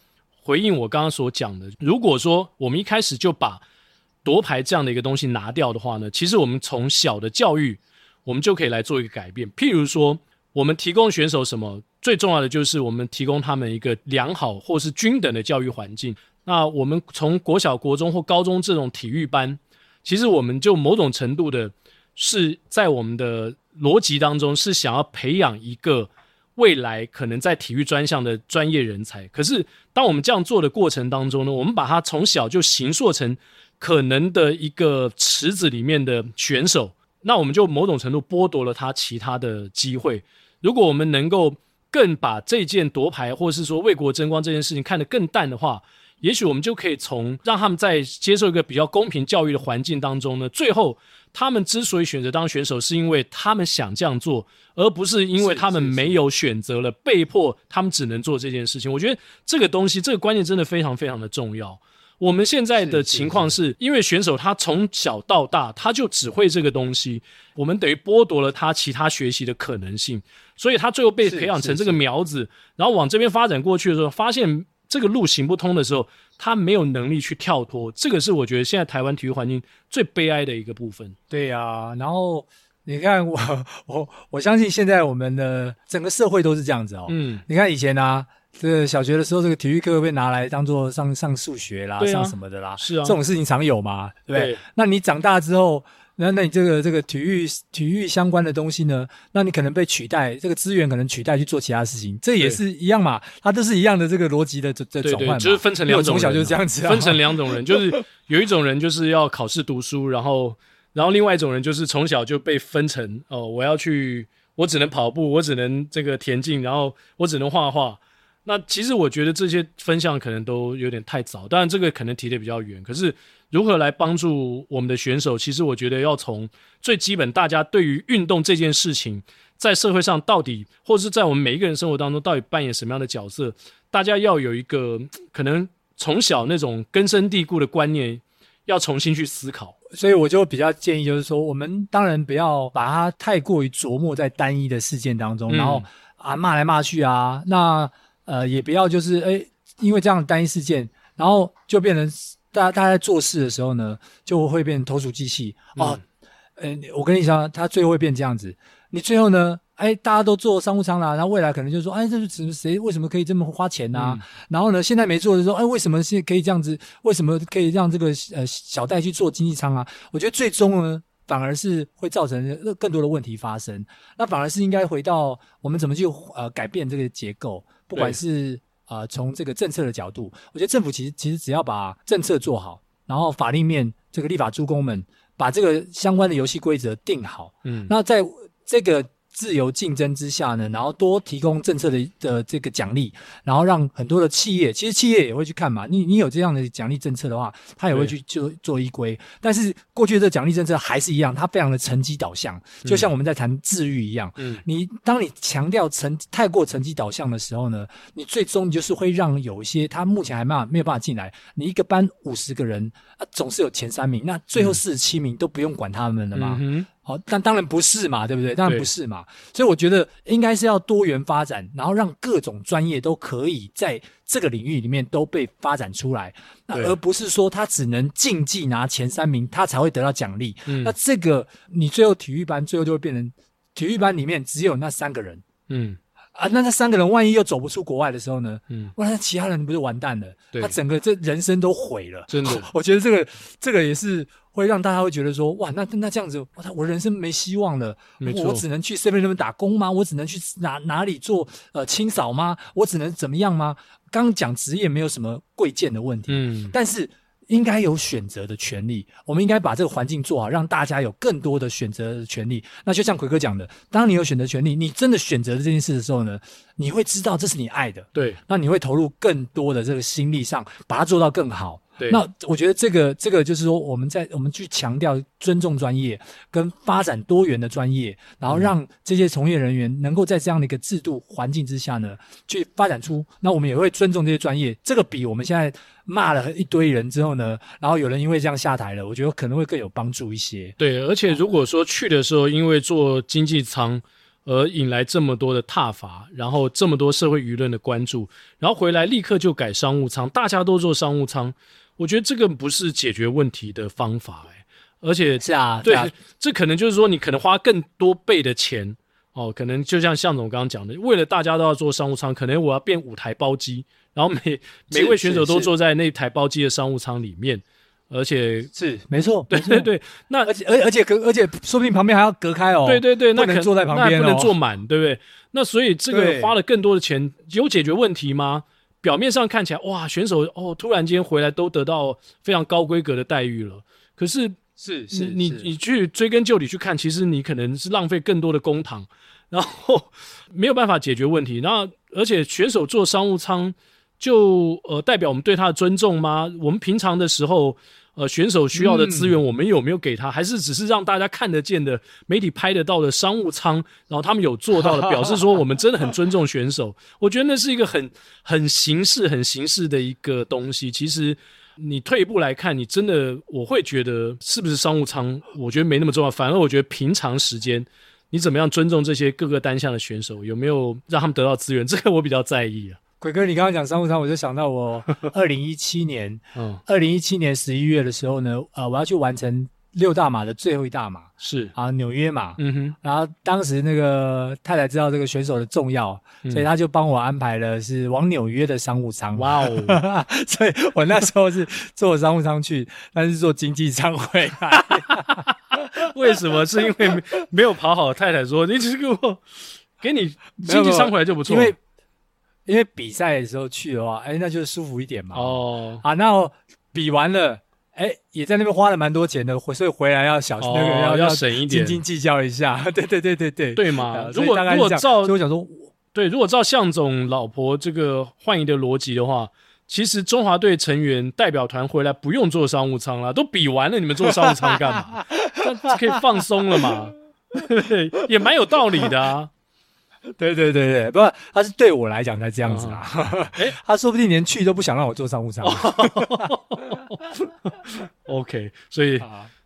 回应我刚刚所讲的。如果说我们一开始就把夺牌这样的一个东西拿掉的话呢，其实我们从小的教育，我们就可以来做一个改变。譬如说，我们提供选手什么，最重要的就是我们提供他们一个良好或是均等的教育环境。那我们从国小、国中或高中这种体育班，其实我们就某种程度的是在我们的逻辑当中是想要培养一个未来可能在体育专项的专业人才。可是当我们这样做的过程当中呢，我们把他从小就形塑成可能的一个池子里面的选手，那我们就某种程度剥夺了他其他的机会。如果我们能够更把这件夺牌，或是说为国争光这件事情看得更淡的话，也许我们就可以从让他们在接受一个比较公平教育的环境当中呢，最后他们之所以选择当选手，是因为他们想这样做，而不是因为他们没有选择了，被迫他们只能做这件事情。我觉得这个东西，这个观念真的非常非常的重要。我们现在的情况是，因为选手他从小到大他就只会这个东西，我们等于剥夺了他其他学习的可能性，所以他最后被培养成这个苗子，然后往这边发展过去的时候，发现这个路行不通的时候，他没有能力去跳脱，这个是我觉得现在台湾体育环境最悲哀的一个部分。对呀、啊，然后你看我 我我相信现在我们的整个社会都是这样子哦。嗯，你看以前啊。这个小学的时候，这个体育课会被拿来当做上上数学啦，啊、上什么的啦，是啊，这种事情常有嘛，对不对？对，那你长大之后，那那你这个这个体育体育相关的东西呢？那你可能被取代，这个资源可能取代去做其他事情，这也是一样嘛，它都是一样的这个逻辑的这这转换嘛。对对，就是分成两种人，从小就是这样子，分成两种人，就是有一种人就是要考试读书，然后然后另外一种人就是从小就被分成哦，我要去，我只能跑步，我只能这个田径，然后我只能画画。那其实我觉得这些分享可能都有点太早，当然这个可能提的比较远。可是如何来帮助我们的选手？其实我觉得要从最基本，大家对于运动这件事情，在社会上到底，或者是在我们每一个人生活当中，到底扮演什么样的角色？大家要有一个可能从小那种根深蒂固的观念，要重新去思考。所以我就比较建议，就是说，我们当然不要把它太过于琢磨在单一的事件当中，嗯、然后啊骂来骂去啊，那。呃，也不要就是诶，因为这样的单一事件，然后就变成大家大家在做事的时候呢，就会变成投鼠忌器哦。呃、嗯，我跟你讲，他最后会变这样子。你最后呢，诶，大家都做商务舱啦，然后未来可能就说，哎，这是谁？为什么可以这么花钱呢、啊？嗯、然后呢，现在没做的时候，哎，为什么是可以这样子？为什么可以让这个呃小戴去做经济舱啊？我觉得最终呢，反而是会造成更多的问题发生。那反而是应该回到我们怎么去呃改变这个结构。不管是啊，从这个政策的角度，我觉得政府其实其实只要把政策做好，然后法令面这个立法诸公们把这个相关的游戏规则定好，嗯，那在这个。自由竞争之下呢，然后多提供政策的的这个奖励，然后让很多的企业，其实企业也会去看嘛。你你有这样的奖励政策的话，他也会去做对做依规。但是过去的这奖励政策还是一样，它非常的成绩导向，就像我们在谈治愈一样。嗯，你当你强调成太过成绩导向的时候呢，你最终你就是会让有一些他目前还没有没有办法进来。你一个班五十个人啊，总是有前三名，那最后四十七名都不用管他们了吗？嗯好，但当然不是嘛，对不对？当然不是嘛。所以我觉得应该是要多元发展，然后让各种专业都可以在这个领域里面都被发展出来，那而不是说他只能竞技拿前三名，他才会得到奖励。嗯，那这个你最后体育班最后就会变成体育班里面只有那三个人。嗯。啊，那那三个人万一又走不出国外的时候呢？嗯，哇，那其他人不是完蛋了？对，他整个这人生都毁了。真的，我觉得这个这个也是会让大家会觉得说，哇，那那这样子，哇，我人生没希望了。没错，我只能去 seven 那边打工吗？我只能去哪哪里做呃清扫吗？我只能怎么样吗？刚刚讲职业没有什么贵贱的问题，嗯，但是。应该有选择的权利，我们应该把这个环境做好，让大家有更多的选择的权利。那就像奎哥讲的，当你有选择权利，你真的选择了这件事的时候呢，你会知道这是你爱的，对，那你会投入更多的这个心力上，把它做到更好。对那我觉得这个这个就是说，我们在我们去强调尊重专业跟发展多元的专业，然后让这些从业人员能够在这样的一个制度环境之下呢，去发展出。那我们也会尊重这些专业。这个比我们现在骂了一堆人之后呢，然后有人因为这样下台了，我觉得可能会更有帮助一些。对，而且如果说去的时候因为做经济舱而引来这么多的挞伐，然后这么多社会舆论的关注，然后回来立刻就改商务舱，大家都做商务舱。我觉得这个不是解决问题的方法，哎，而且是啊，对，啊、这可能就是说你可能花更多倍的钱哦，可能就像向总刚刚讲的，为了大家都要坐商务舱，可能我要变五台包机，然后每每位选手都坐在那台包机的商务舱里面。而且是没错，对对对，那而且而而且隔而且说不定旁边还要隔开哦，对对对，那可能坐在旁边，不能坐满，对不对？那所以这个花了更多的钱，有解决问题吗？表面上看起来哇，选手哦，突然间回来都得到非常高规格的待遇了，可是是是你你去追根究底去看，其实你可能是浪费更多的公帑，然后没有办法解决问题。然后而且选手坐商务舱，就呃代表我们对他的尊重吗？我们平常的时候。呃，选手需要的资源，我们有没有给他？嗯、还是只是让大家看得见的、媒体拍得到的商务舱？然后他们有做到的，表示说我们真的很尊重选手。我觉得那是一个很很形式、很形式的一个东西。其实你退一步来看，你真的我会觉得是不是商务舱？我觉得没那么重要。反而我觉得平常时间你怎么样尊重这些各个单项的选手，有没有让他们得到资源？这个我比较在意啊。鬼哥，你刚刚讲商务舱，我就想到我 二零一七年，嗯，二零一七年十一月的时候呢，呃，我要去完成六大马的最后一大马，是。啊，纽约马，嗯哼，然后当时那个太太知道这个选手的重要，嗯、所以他就帮我安排了是往纽约的商务舱，哇哦，所以我那时候是坐商务舱去，但是坐经济舱回来，为什么？是因为没没有跑好？太太说，你只是给我给你经济舱回来就不错，因为。因为比赛的时候去的话，哎，那就是舒服一点嘛。哦，啊，那比完了，哎，也在那边花了蛮多钱的，所以回来要小心，那个要要省一点，斤斤计较一下。对对对对对，对嘛？如果如果照，所以我想说，对，如果照向总老婆这个换一的逻辑的话，其实中华队成员代表团回来不用坐商务舱了，都比完了，你们坐商务舱干嘛？那可以放松了嘛？也蛮有道理的啊。对对对对，不过他是对我来讲才这样子啊。哎，他说不定连去都不想让我坐商务舱。OK，所以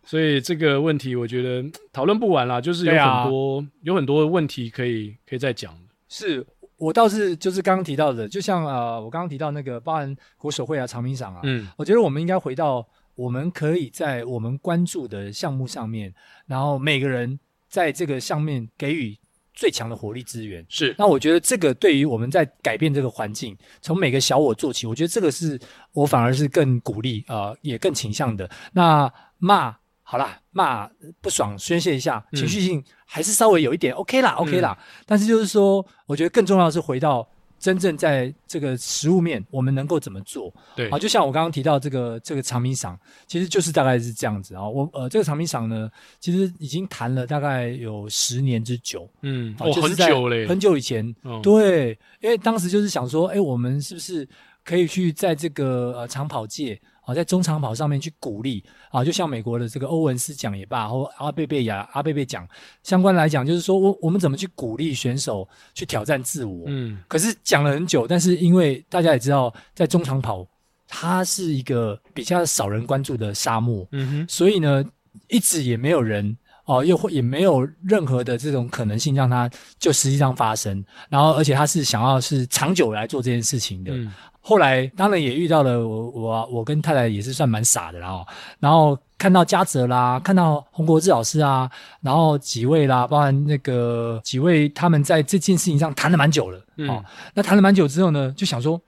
所以这个问题我觉得讨论不完啦，就是有很多、啊、有很多问题可以可以再讲。是我倒是就是刚刚提到的，就像呃我刚刚提到那个包含国手会啊、长明赏啊，嗯，我觉得我们应该回到我们可以在我们关注的项目上面，然后每个人在这个上面给予。最强的火力资源是，那我觉得这个对于我们在改变这个环境，从每个小我做起，我觉得这个是我反而是更鼓励啊、呃，也更倾向的。那骂好啦，骂不爽宣泄一下，情绪性还是稍微有一点、嗯、OK 啦，OK 啦。嗯、但是就是说，我觉得更重要的是回到。真正在这个食物面，我们能够怎么做？对啊，就像我刚刚提到这个这个长明赏，其实就是大概是这样子啊。我呃，这个长明赏呢，其实已经谈了大概有十年之久。嗯，哦，很久嘞，很久以前。嗯、对，因为当时就是想说，哎，我们是不是可以去在这个呃长跑界？啊，在中长跑上面去鼓励啊，就像美国的这个欧文斯奖也罢，或阿贝贝亚阿贝贝奖相关来讲，就是说我我们怎么去鼓励选手去挑战自我？嗯，可是讲了很久，但是因为大家也知道，在中长跑它是一个比较少人关注的沙漠，嗯哼，所以呢，一直也没有人哦，又会也没有任何的这种可能性让它就实际上发生，然后而且他是想要是长久来做这件事情的。嗯后来当然也遇到了我我我跟太太也是算蛮傻的啦，哦，然后看到嘉泽啦，看到洪国志老师啊，然后几位啦，包含那个几位，他们在这件事情上谈了蛮久了，嗯，哦，那谈了蛮久之后呢，就想说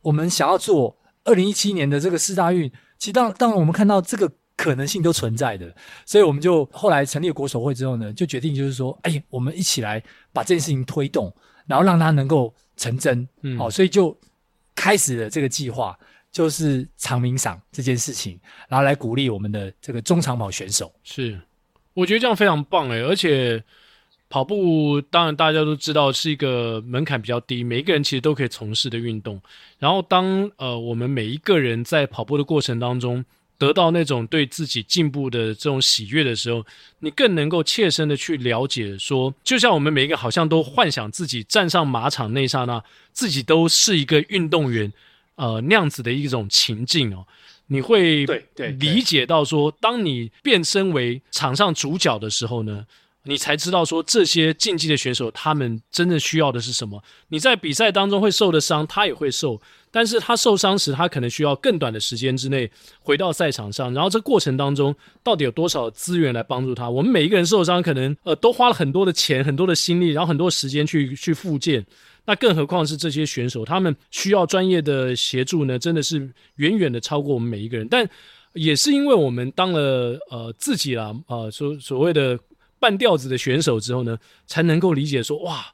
我们想要做二零一七年的这个四大运，其实当当我们看到这个可能性都存在的，所以我们就后来成立了国手会之后呢，就决定就是说，哎，我们一起来把这件事情推动，然后让它能够成真，嗯，好，哦，所以就。开始的这个计划就是长鸣赏这件事情，然后来鼓励我们的这个中长跑选手。是，我觉得这样非常棒诶，而且跑步当然大家都知道是一个门槛比较低，每一个人其实都可以从事的运动。然后当呃我们每一个人在跑步的过程当中，得到那种对自己进步的这种喜悦的时候，你更能够切身的去了解说，就像我们每一个好像都幻想自己站上马场那一刹那，自己都是一个运动员，呃，那样子的一种情境哦，你会理解到说，当你变身为场上主角的时候呢，你才知道说这些竞技的选手他们真正需要的是什么。你在比赛当中会受的伤，他也会受，但是他受伤时，他可能需要更短的时间之内回到赛场上。然后这过程当中到底有多少资源来帮助他？我们每一个人受伤，可能呃都花了很多的钱、很多的心力，然后很多时间去去复健。那更何况是这些选手，他们需要专业的协助呢？真的是远远的超过我们每一个人。但也是因为我们当了呃自己啦，呃所所谓的半吊子的选手之后呢，才能够理解说，哇，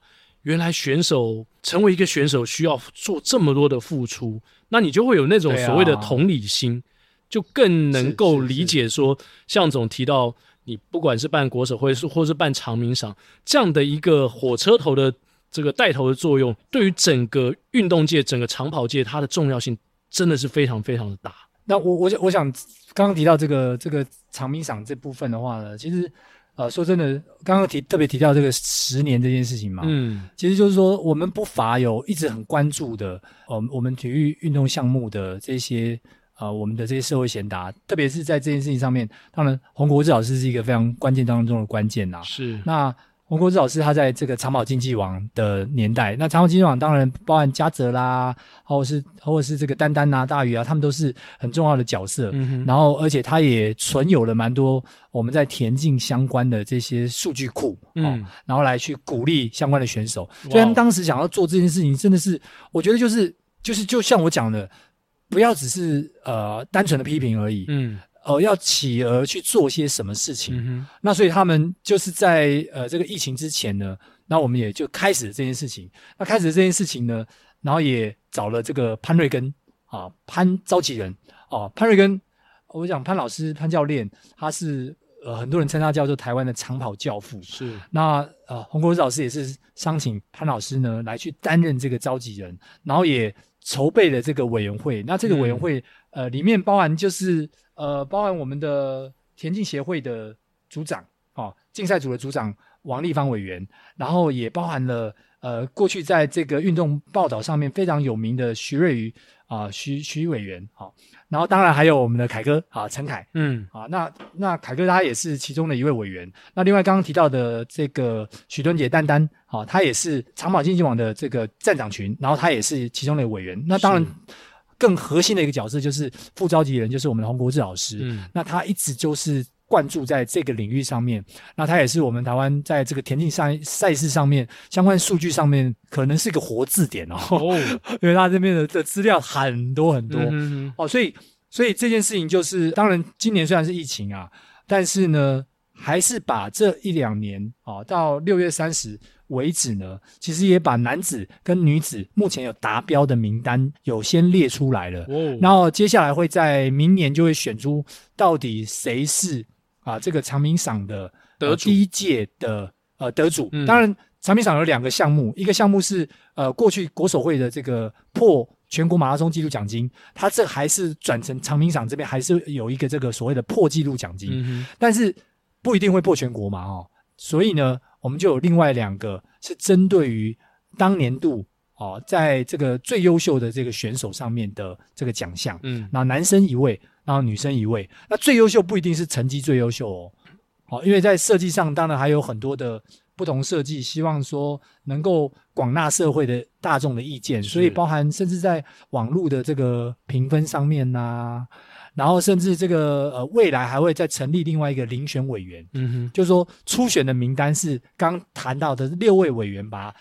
原来选手成为一个选手需要做这么多的付出。那你就会有那种所谓的同理心，就更能够理解说，向总提到，你不管是办国手会是或是办长鸣赏这样的一个火车头的。这个带头的作用，对于整个运动界、整个长跑界，它的重要性真的是非常非常的大。那我我我想刚刚提到这个这个长鸣赏这部分的话呢，其实呃说真的，刚刚提特别提到这个十年这件事情嘛，嗯，其实就是说我们不乏有一直很关注的，呃，我们体育运动项目的这些呃我们的这些社会贤达，特别是在这件事情上面，当然洪国志老师是一个非常关键当中的关键呐，是那。洪国志老师，他在这个长跑竞技网的年代，那长跑竞技网当然包含嘉泽啦，或者是或者是这个丹丹啊、大鱼啊，他们都是很重要的角色。嗯。然后，而且他也存有了蛮多我们在田径相关的这些数据库，嗯、哦，然后来去鼓励相关的选手。所以他们当时想要做这件事情，真的是，我觉得就是就是就像我讲的，不要只是呃单纯的批评而已。嗯。呃，要企鹅去做些什么事情？嗯、那所以他们就是在呃这个疫情之前呢，那我们也就开始了这件事情。那开始了这件事情呢，然后也找了这个潘瑞根啊，潘召集人哦、啊，潘瑞根，我想潘老师、潘教练，他是呃很多人称他叫做台湾的长跑教父。是。那呃洪国志老师也是商请潘老师呢来去担任这个召集人，然后也筹备了这个委员会。那这个委员会、嗯、呃里面包含就是。呃，包含我们的田径协会的组长，哦，竞赛组的组长王立方委员，然后也包含了呃，过去在这个运动报道上面非常有名的徐瑞瑜啊，徐徐委员，好、哦，然后当然还有我们的凯哥啊，陈凯，嗯，啊，那那凯哥他也是其中的一位委员。那另外刚刚提到的这个许敦杰丹丹，好、哦，他也是长跑竞技网的这个站长群，然后他也是其中的委员。那当然。更核心的一个角色就是副召集人，就是我们的洪国志老师。嗯，那他一直就是灌注在这个领域上面。那他也是我们台湾在这个田径赛赛事上面相关数据上面，可能是一个活字典哦。哦，因为他这边的的资料很多很多。哦，所以所以这件事情就是，当然今年虽然是疫情啊，但是呢，还是把这一两年啊，到六月三十。为止呢，其实也把男子跟女子目前有达标的名单有先列出来了。哦，然后接下来会在明年就会选出到底谁是啊这个长鸣赏的得主，第一届的呃得主。嗯、当然，长鸣赏有两个项目，一个项目是呃过去国手会的这个破全国马拉松纪录奖金，它这还是转成长鸣赏这边还是有一个这个所谓的破纪录奖金，嗯、但是不一定会破全国嘛哦，所以呢。我们就有另外两个是针对于当年度哦，在这个最优秀的这个选手上面的这个奖项，嗯，那男生一位，然后女生一位。那最优秀不一定是成绩最优秀哦，哦，因为在设计上当然还有很多的不同设计，希望说能够广纳社会的大众的意见，所以包含甚至在网络的这个评分上面呐、啊。然后甚至这个呃，未来还会再成立另外一个遴选委员，嗯哼，就是说初选的名单是刚谈到的六位委员，把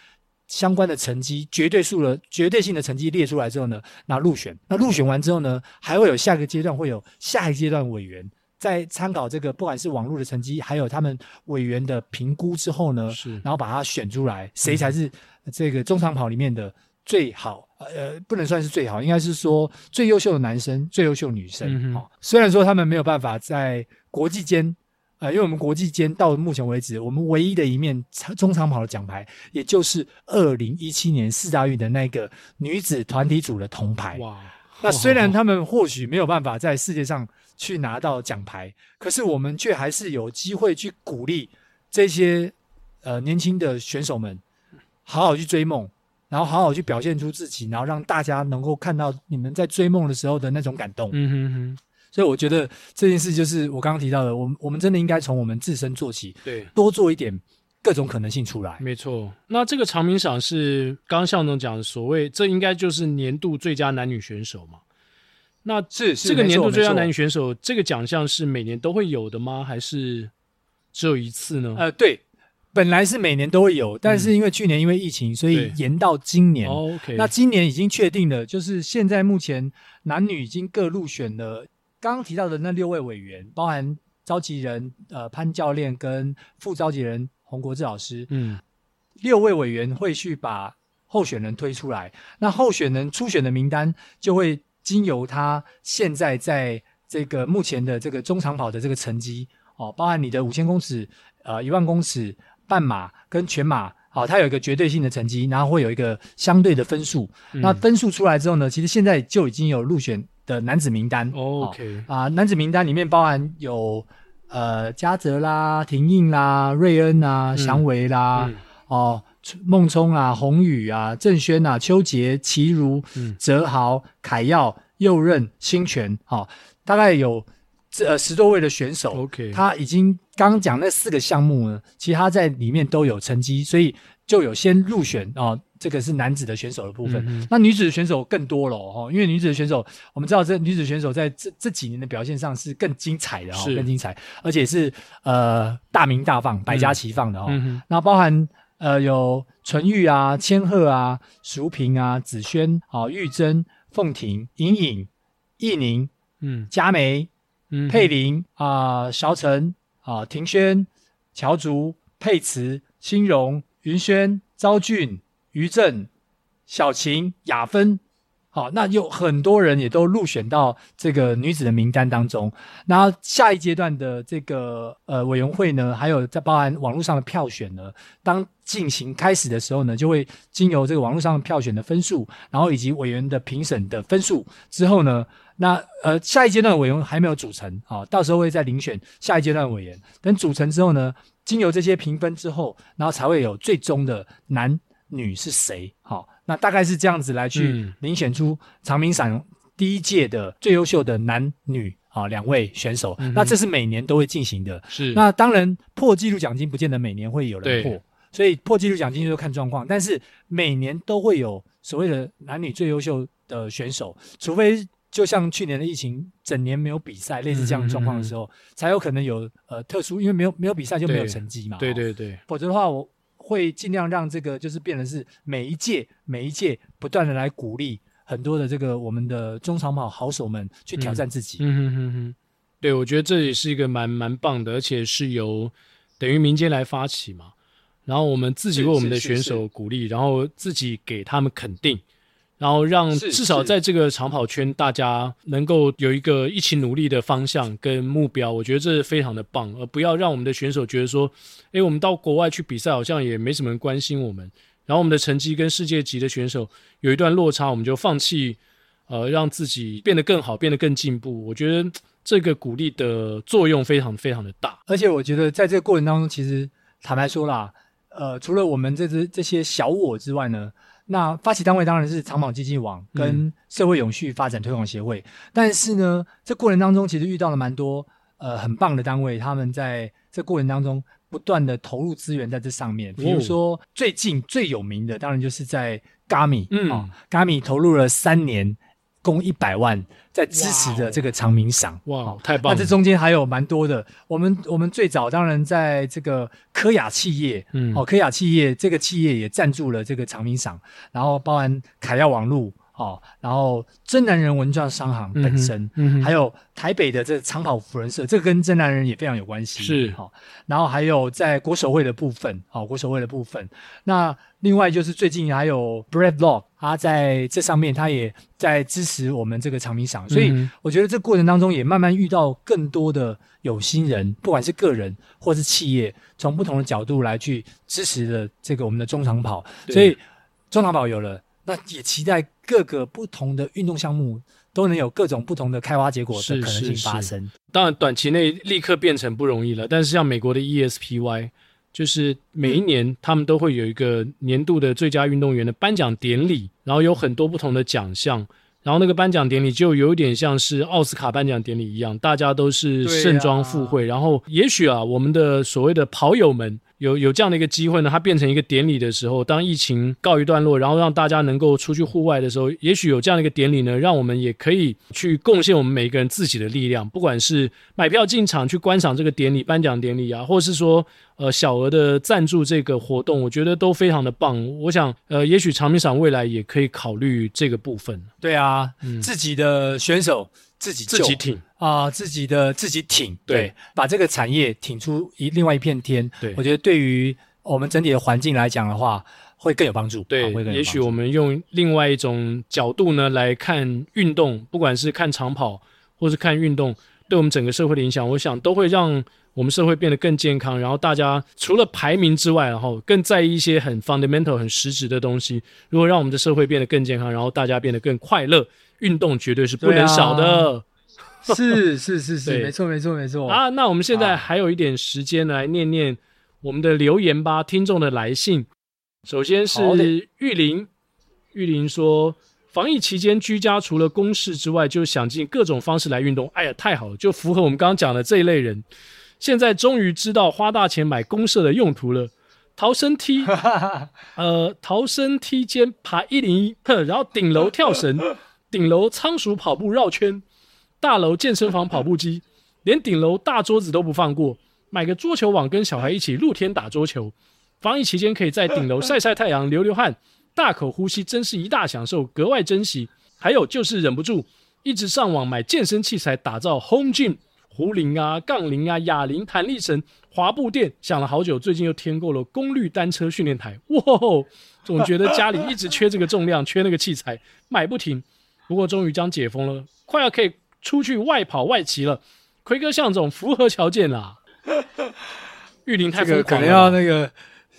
相关的成绩绝对数的绝对性的成绩列出来之后呢，那入选，那入选完之后呢，还会有下一个阶段会有下一阶段委员。在参考这个不管是网络的成绩，还有他们委员的评估之后呢，是，然后把它选出来，谁才是这个中长跑里面的最好。呃，不能算是最好，应该是说最优秀的男生、最优秀女生。虽然说他们没有办法在国际间，呃，因为我们国际间到目前为止，我们唯一的一面中长跑的奖牌，也就是二零一七年四大运的那个女子团体组的铜牌。哇！那虽然他们或许没有办法在世界上去拿到奖牌，可是我们却还是有机会去鼓励这些呃年轻的选手们，好好去追梦。然后好好去表现出自己，然后让大家能够看到你们在追梦的时候的那种感动。嗯哼哼。所以我觉得这件事就是我刚刚提到的，我们我们真的应该从我们自身做起，对，多做一点各种可能性出来。没错，那这个长鸣赏是刚刚向总讲的所谓，这应该就是年度最佳男女选手嘛？那这，是这个年度最佳男女选手这个奖项是每年都会有的吗？还是只有一次呢？呃，对。本来是每年都会有，但是因为去年因为疫情，所以延到今年。哦 OK，那今年已经确定了，就是现在目前男女已经各入选了。刚刚提到的那六位委员，包含召集人呃潘教练跟副召集人洪国志老师，嗯，六位委员会去把候选人推出来。那候选人初选的名单就会经由他现在在这个目前的这个中长跑的这个成绩哦，包含你的五千公尺、呃一万公尺。半马跟全马，好，它有一个绝对性的成绩，然后会有一个相对的分数。嗯、那分数出来之后呢，其实现在就已经有入选的男子名单。哦、OK 啊，男子名单里面包含有呃嘉泽啦、廷映啦、瑞恩啊、祥维啦、哦孟冲啊、宏宇啊、郑轩啊、邱杰、齐如、哲豪、凯耀、右任、清泉，好、哦，大概有。这呃十多位的选手，OK，他已经刚刚讲那四个项目呢，其实他在里面都有成绩，所以就有先入选哦。这个是男子的选手的部分，嗯、那女子的选手更多了哦，因为女子的选手，我们知道这女子选手在这这几年的表现上是更精彩的哦，更精彩，而且是呃大名大放、百家齐放的哦。嗯、那包含呃有纯玉啊、千鹤啊、淑萍啊、子萱啊、玉珍、凤婷、颖颖、艺宁、嗯、佳梅。佩玲啊、呃，韶晨啊，庭轩、乔竹、佩慈、欣荣、云轩、昭俊、于正、小晴、雅芬，好，那有很多人也都入选到这个女子的名单当中。那下一阶段的这个呃委员会呢，还有在包含网络上的票选呢，当进行开始的时候呢，就会经由这个网络上的票选的分数，然后以及委员的评审的分数之后呢。那呃，下一阶段委员还没有组成啊，到时候会再遴选下一阶段委员。等组成之后呢，经由这些评分之后，然后才会有最终的男女是谁。好，那大概是这样子来去遴选出长明伞第一届的最优秀的男女啊两位选手。嗯、那这是每年都会进行的。是。那当然破纪录奖金不见得每年会有人破，所以破纪录奖金就看状况。但是每年都会有所谓的男女最优秀的选手，除非。就像去年的疫情，整年没有比赛，类似这样的状况的时候，嗯嗯嗯，才有可能有呃特殊，因为没有没有比赛就没有成绩嘛。对对对，否则的话，我会尽量让这个就是变成是每一届每一届不断的来鼓励很多的这个我们的中长跑好手们去挑战自己。嗯哼哼哼，对，我觉得这也是一个蛮蛮棒的，而且是由等于民间来发起嘛，然后我们自己为我们的选手鼓励，然后自己给他们肯定。然后让至少在这个长跑圈，大家能够有一个一起努力的方向跟目标，我觉得这是非常的棒，而不要让我们的选手觉得说，诶，我们到国外去比赛好像也没什么人关心我们，然后我们的成绩跟世界级的选手有一段落差，我们就放弃，呃，让自己变得更好，变得更进步。我觉得这个鼓励的作用非常非常的大，而且我觉得在这个过程当中，其实坦白说啦，呃，除了我们这只这些小我之外呢。那发起单位当然是长跑经济网跟社会永续发展推广协会，嗯、但是呢，这过程当中其实遇到了蛮多呃很棒的单位，他们在这过程当中不断的投入资源在这上面。比如说最近最有名的，当然就是在 Gami，嗯，Gami 投入了三年。共一百万在支持的这个长明赏，哇，太棒了！那这中间还有蛮多的。我们我们最早当然在这个科雅企业，嗯，哦，科雅企业这个企业也赞助了这个长明赏，然后包含凯耀网路。哦，然后真男人文创商行本身，嗯嗯、还有台北的这个长跑福人社，这个跟真男人也非常有关系。是，好、哦，然后还有在国手会的部分，好、哦，国手会的部分。那另外就是最近还有 Brave Log，他在这上面他也在支持我们这个长明赏，所以我觉得这过程当中也慢慢遇到更多的有心人，不管是个人或是企业，从不同的角度来去支持的这个我们的中长跑。所以中长跑有了。那也期待各个不同的运动项目都能有各种不同的开花结果的可能性发生。当然，短期内立刻变成不容易了。但是，像美国的 ESPY，就是每一年他们都会有一个年度的最佳运动员的颁奖典礼，然后有很多不同的奖项，然后那个颁奖典礼就有点像是奥斯卡颁奖典礼一样，大家都是盛装赴会。啊、然后也许啊，我们的所谓的跑友们有有这样的一个机会呢，它变成一个典礼的时候，当疫情告一段落，然后让大家能够出去户外的时候，也许有这样的一个典礼呢，让我们也可以去贡献我们每个人自己的力量，不管是买票进场去观赏这个典礼、颁奖典礼啊，或是说。呃，小额的赞助这个活动，我觉得都非常的棒。我想，呃，也许长鸣赏未来也可以考虑这个部分。对啊，嗯、自己的选手自己自己挺啊、呃，自己的自己挺，对，对把这个产业挺出一另外一片天。对，我觉得对于我们整体的环境来讲的话，会更有帮助。对。也许我们用另外一种角度呢来看运动，不管是看长跑或是看运动，对我们整个社会的影响，我想都会让。我们社会变得更健康，然后大家除了排名之外，然后更在意一些很 fundamental、很实质的东西。如果让我们的社会变得更健康，然后大家变得更快乐，运动绝对是不能少的。啊、是是是是，没错没错没错啊！那我们现在还有一点时间来念念我们的留言吧，听众的来信。首先是玉林，玉林说，防疫期间居家，除了公事之外，就想尽各种方式来运动。哎呀，太好了，就符合我们刚刚讲的这一类人。现在终于知道花大钱买公社的用途了，逃生梯，呃，逃生梯间爬一零一，然后顶楼跳绳，顶楼仓鼠跑步绕圈，大楼健身房跑步机，连顶楼大桌子都不放过，买个桌球网跟小孩一起露天打桌球，防疫期间可以在顶楼晒晒太阳流流汗，大口呼吸真是一大享受，格外珍惜。还有就是忍不住一直上网买健身器材，打造 home gym。壶铃啊，杠铃啊，哑铃、弹力绳、滑步垫，想了好久，最近又添购了功率单车训练台。哇，总觉得家里一直缺这个重量，缺那个器材，买不停。不过终于将解封了，快要可以出去外跑外骑了。奎哥、向总符合条件啦。玉林太疯狂了，可能要那个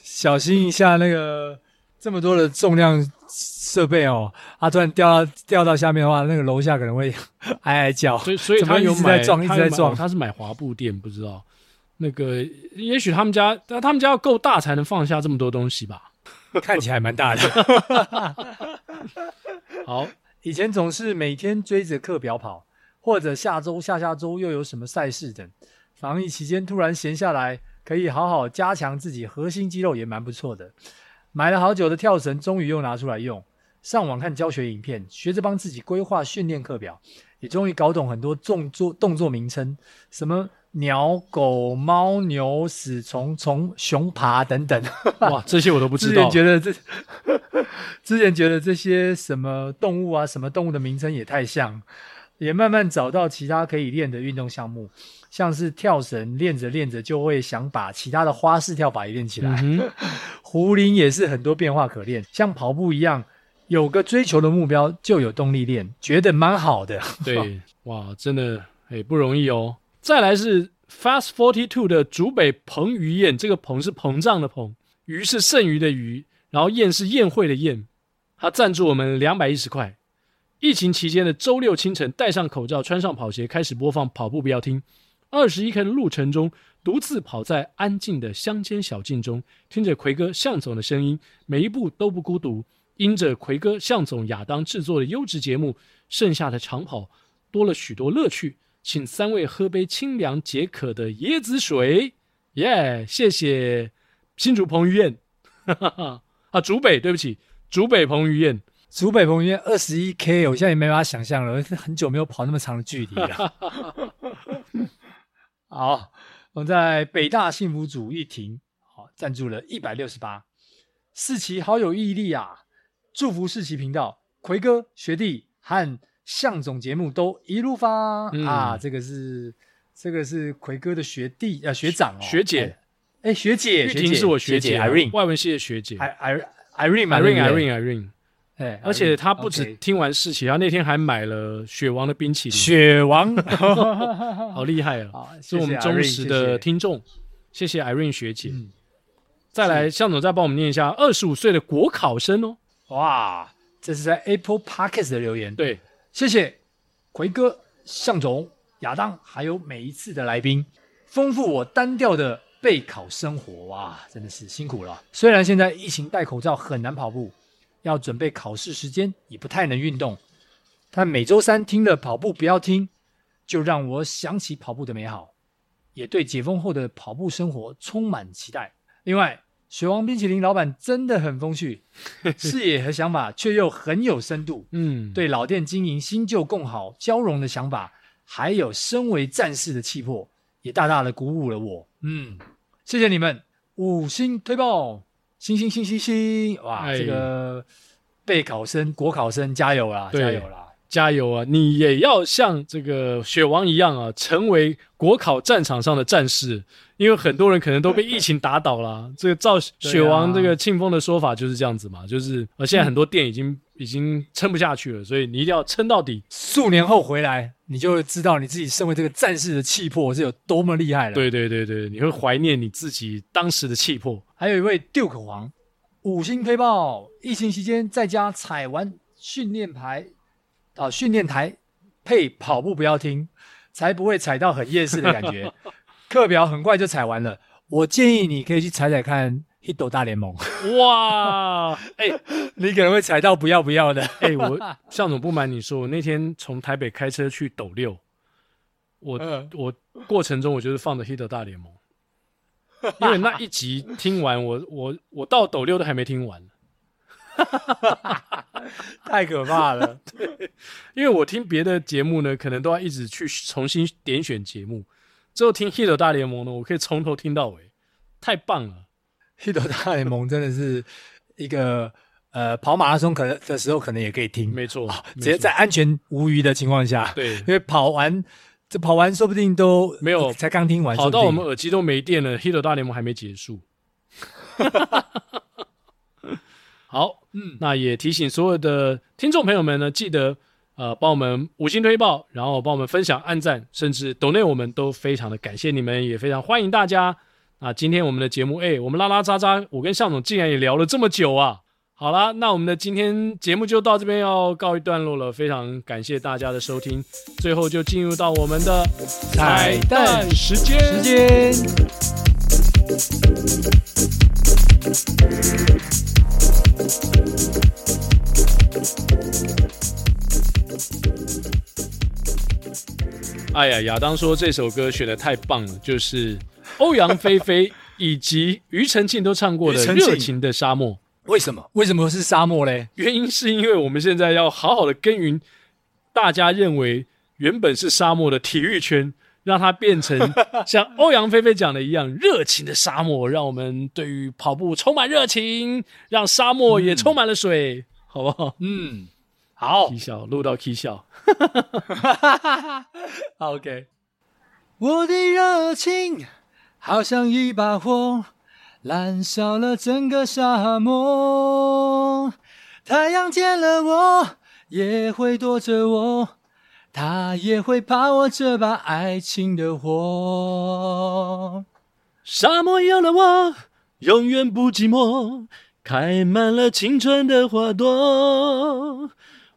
小心一下，那个这么多的重量。设备哦，他、啊、突然掉到掉到下面的话，那个楼下可能会 哀哀叫。所以所以他有买，在撞，一直在撞。他是买滑步垫，不知道那个，也许他们家，但他们家要够大才能放下这么多东西吧？看起来蛮大的。好，以前总是每天追着课表跑，或者下周下下周又有什么赛事等。防疫期间突然闲下来，可以好好加强自己核心肌肉，也蛮不错的。买了好久的跳绳，终于又拿出来用。上网看教学影片，学着帮自己规划训练课表，也终于搞懂很多动作动作名称，什么鸟、狗、猫、牛、死虫、虫、熊爬等等。哇，这些我都不知道。之前觉得这，之前觉得这些什么动物啊，什么动物的名称也太像。也慢慢找到其他可以练的运动项目，像是跳绳，练着练着就会想把其他的花式跳法也练起来。嗯、壶铃也是很多变化可练，像跑步一样，有个追求的目标就有动力练，觉得蛮好的。对，哇，真的哎不容易哦。再来是 Fast Forty Two 的竹北彭于晏，这个彭是膨胀的彭，余是剩余的余，然后宴是宴会的宴，他赞助我们两百一十块。疫情期间的周六清晨，戴上口罩，穿上跑鞋，开始播放《跑步不要听》。二十一 K 的路程中，独自跑在安静的乡间小径中，听着奎哥、向总的声音，每一步都不孤独。因着奎哥、向总、亚当制作的优质节目，剩下的长跑多了许多乐趣。请三位喝杯清凉解渴的椰子水，耶！谢谢新竹彭于晏，哈哈哈啊，竹北，对不起，竹北彭于晏。竹北彭于晏二十一 K，我现在也没办法想象了，很久没有跑那么长的距离了。好，我们在北大幸福组一停，好，赞助了一百六十八。世奇好有毅力啊！祝福世奇频道奎哥学弟和向总节目都一路发、嗯、啊！这个是这个是奎哥的学弟呃学长哦学姐哎学姐玉婷是我学姐 Irene 外文系的学姐 Irene Irene Irene Irene 对，而且他不止听完试骑，他那天还买了雪王的冰淇淋。雪王，好厉害啊！是我们忠实的听众，谢谢 Irene 学姐。再来，向总再帮我们念一下二十五岁的国考生哦。哇，这是在 Apple Podcast 的留言。对，谢谢奎哥、向总、亚当，还有每一次的来宾，丰富我单调的备考生活。哇，真的是辛苦了。虽然现在疫情戴口罩很难跑步。要准备考试时间，也不太能运动，但每周三听了跑步不要听，就让我想起跑步的美好，也对解封后的跑步生活充满期待。另外，雪王冰淇淋老板真的很风趣，视野和想法却又很有深度。嗯，对老店经营新旧共好交融的想法，还有身为战士的气魄，也大大的鼓舞了我。嗯，谢谢你们五星推爆，星星星星星！哇，哎、这个备考生、国考生加油啦，加油啦！加油啊！你也要像这个雪王一样啊，成为国考战场上的战士。因为很多人可能都被疫情打倒了。这个照雪王这个庆丰的说法就是这样子嘛，就是呃，现在很多店已经、嗯、已经撑不下去了，所以你一定要撑到底。数年后回来，你就会知道你自己身为这个战士的气魄是有多么厉害了。对对对对，你会怀念你自己当时的气魄。还有一位 Duke 王，五星推爆，疫情期间在家踩完训练牌。啊，训练台配跑步不要听，才不会踩到很厌世的感觉。课表很快就踩完了，我建议你可以去踩踩看《Hito 大联盟》。哇，哎、欸，你可能会踩到不要不要的。哎、欸，我向总不瞒你说，我那天从台北开车去斗六，我、呃、我过程中我就是放的《Hito 大联盟》，因为那一集听完，我我我到斗六都还没听完。太可怕了，对，因为我听别的节目呢，可能都要一直去重新点选节目，之后听《Hito 大联盟》呢，我可以从头听到尾，太棒了，《Hito 大联盟》真的是一个呃跑马拉松可能的时候可能也可以听，没错，直接在安全无虞的情况下，对，因为跑完这跑完说不定都没有，才刚听完，跑到我们耳机都没电了，《Hito 大联盟》还没结束。好，嗯，那也提醒所有的听众朋友们呢，记得呃帮我们五星推报，然后帮我们分享、按赞，甚至抖内，我们都非常的感谢你们，也非常欢迎大家。那今天我们的节目，哎，我们拉拉杂杂，我跟向总竟然也聊了这么久啊！好啦，那我们的今天节目就到这边要告一段落了，非常感谢大家的收听，最后就进入到我们的彩蛋时间。时间。哎呀，亚当说这首歌选的太棒了，就是欧阳菲菲以及庾澄庆都唱过的《热情的沙漠》。为什么？为什么是沙漠嘞？原因是因为我们现在要好好的耕耘，大家认为原本是沙漠的体育圈，让它变成 像欧阳菲菲讲的一样热情的沙漠，让我们对于跑步充满热情，让沙漠也充满了水，嗯、好不好？嗯。好，踢笑录到踢笑。好，OK。我的热情好像一把火，燃烧了整个沙漠。太阳见了我也会躲着我，它也会怕我这把爱情的火。沙漠有了我，永远不寂寞，开满了青春的花朵。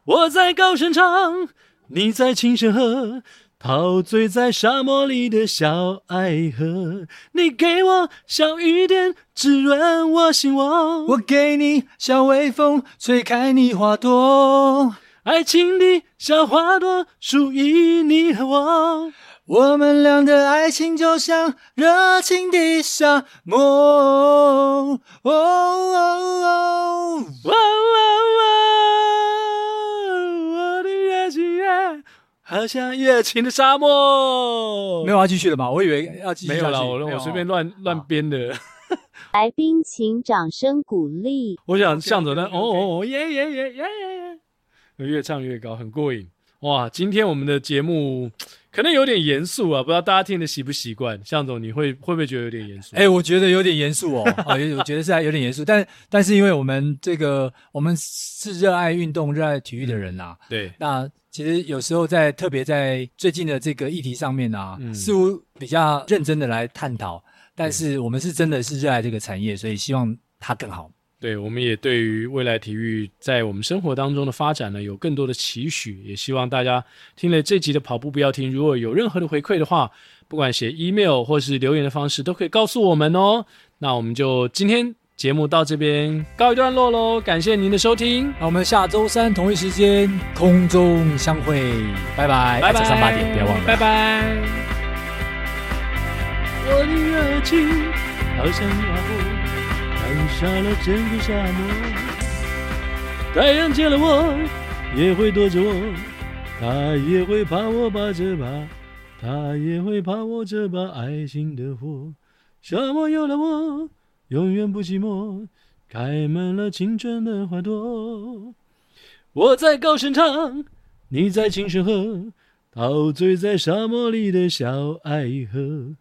我在高声唱，你在轻声和，陶醉在沙漠里的小爱河。你给我小雨点，滋润我心窝。我给你小微风，吹开你花朵。爱情的小花朵，属于你和我。我们俩的爱情就像热情的沙漠。哦哦哦哦好像热情的沙漠，没有要继续了吧？我以为要继续。没有啦，我我随便乱乱编的。来宾请掌声鼓励。我想向着那哦哦哦耶耶耶耶耶，越唱越高，很过瘾。哇，今天我们的节目 可能有点严肃啊，不知道大家听的习不习惯？向总，你会会不会觉得有点严肃？哎、欸，我觉得有点严肃哦，啊，我觉得是有点严肃，但但是因为我们这个我们是热爱运动、热爱体育的人啊，对，那。其实有时候在特别在最近的这个议题上面啊，嗯、似乎比较认真的来探讨。但是我们是真的是热爱这个产业，所以希望它更好。对，我们也对于未来体育在我们生活当中的发展呢，有更多的期许。也希望大家听了这集的跑步不要停，如果有任何的回馈的话，不管写 email 或是留言的方式，都可以告诉我们哦。那我们就今天节目到这边告一段落喽，感谢您的收听，那我们下周三同一时间空中相会，拜拜，拜拜，早上八点不要忘了，拜拜。我的热情好像燃烧了整个沙漠，太阳见了我也会躲着我，他也会怕我把这把，他也会怕我这把爱情的火，沙漠有了我。永远不寂寞，开满了青春的花朵。我在高声唱，你在轻声和，陶醉在沙漠里的小爱河。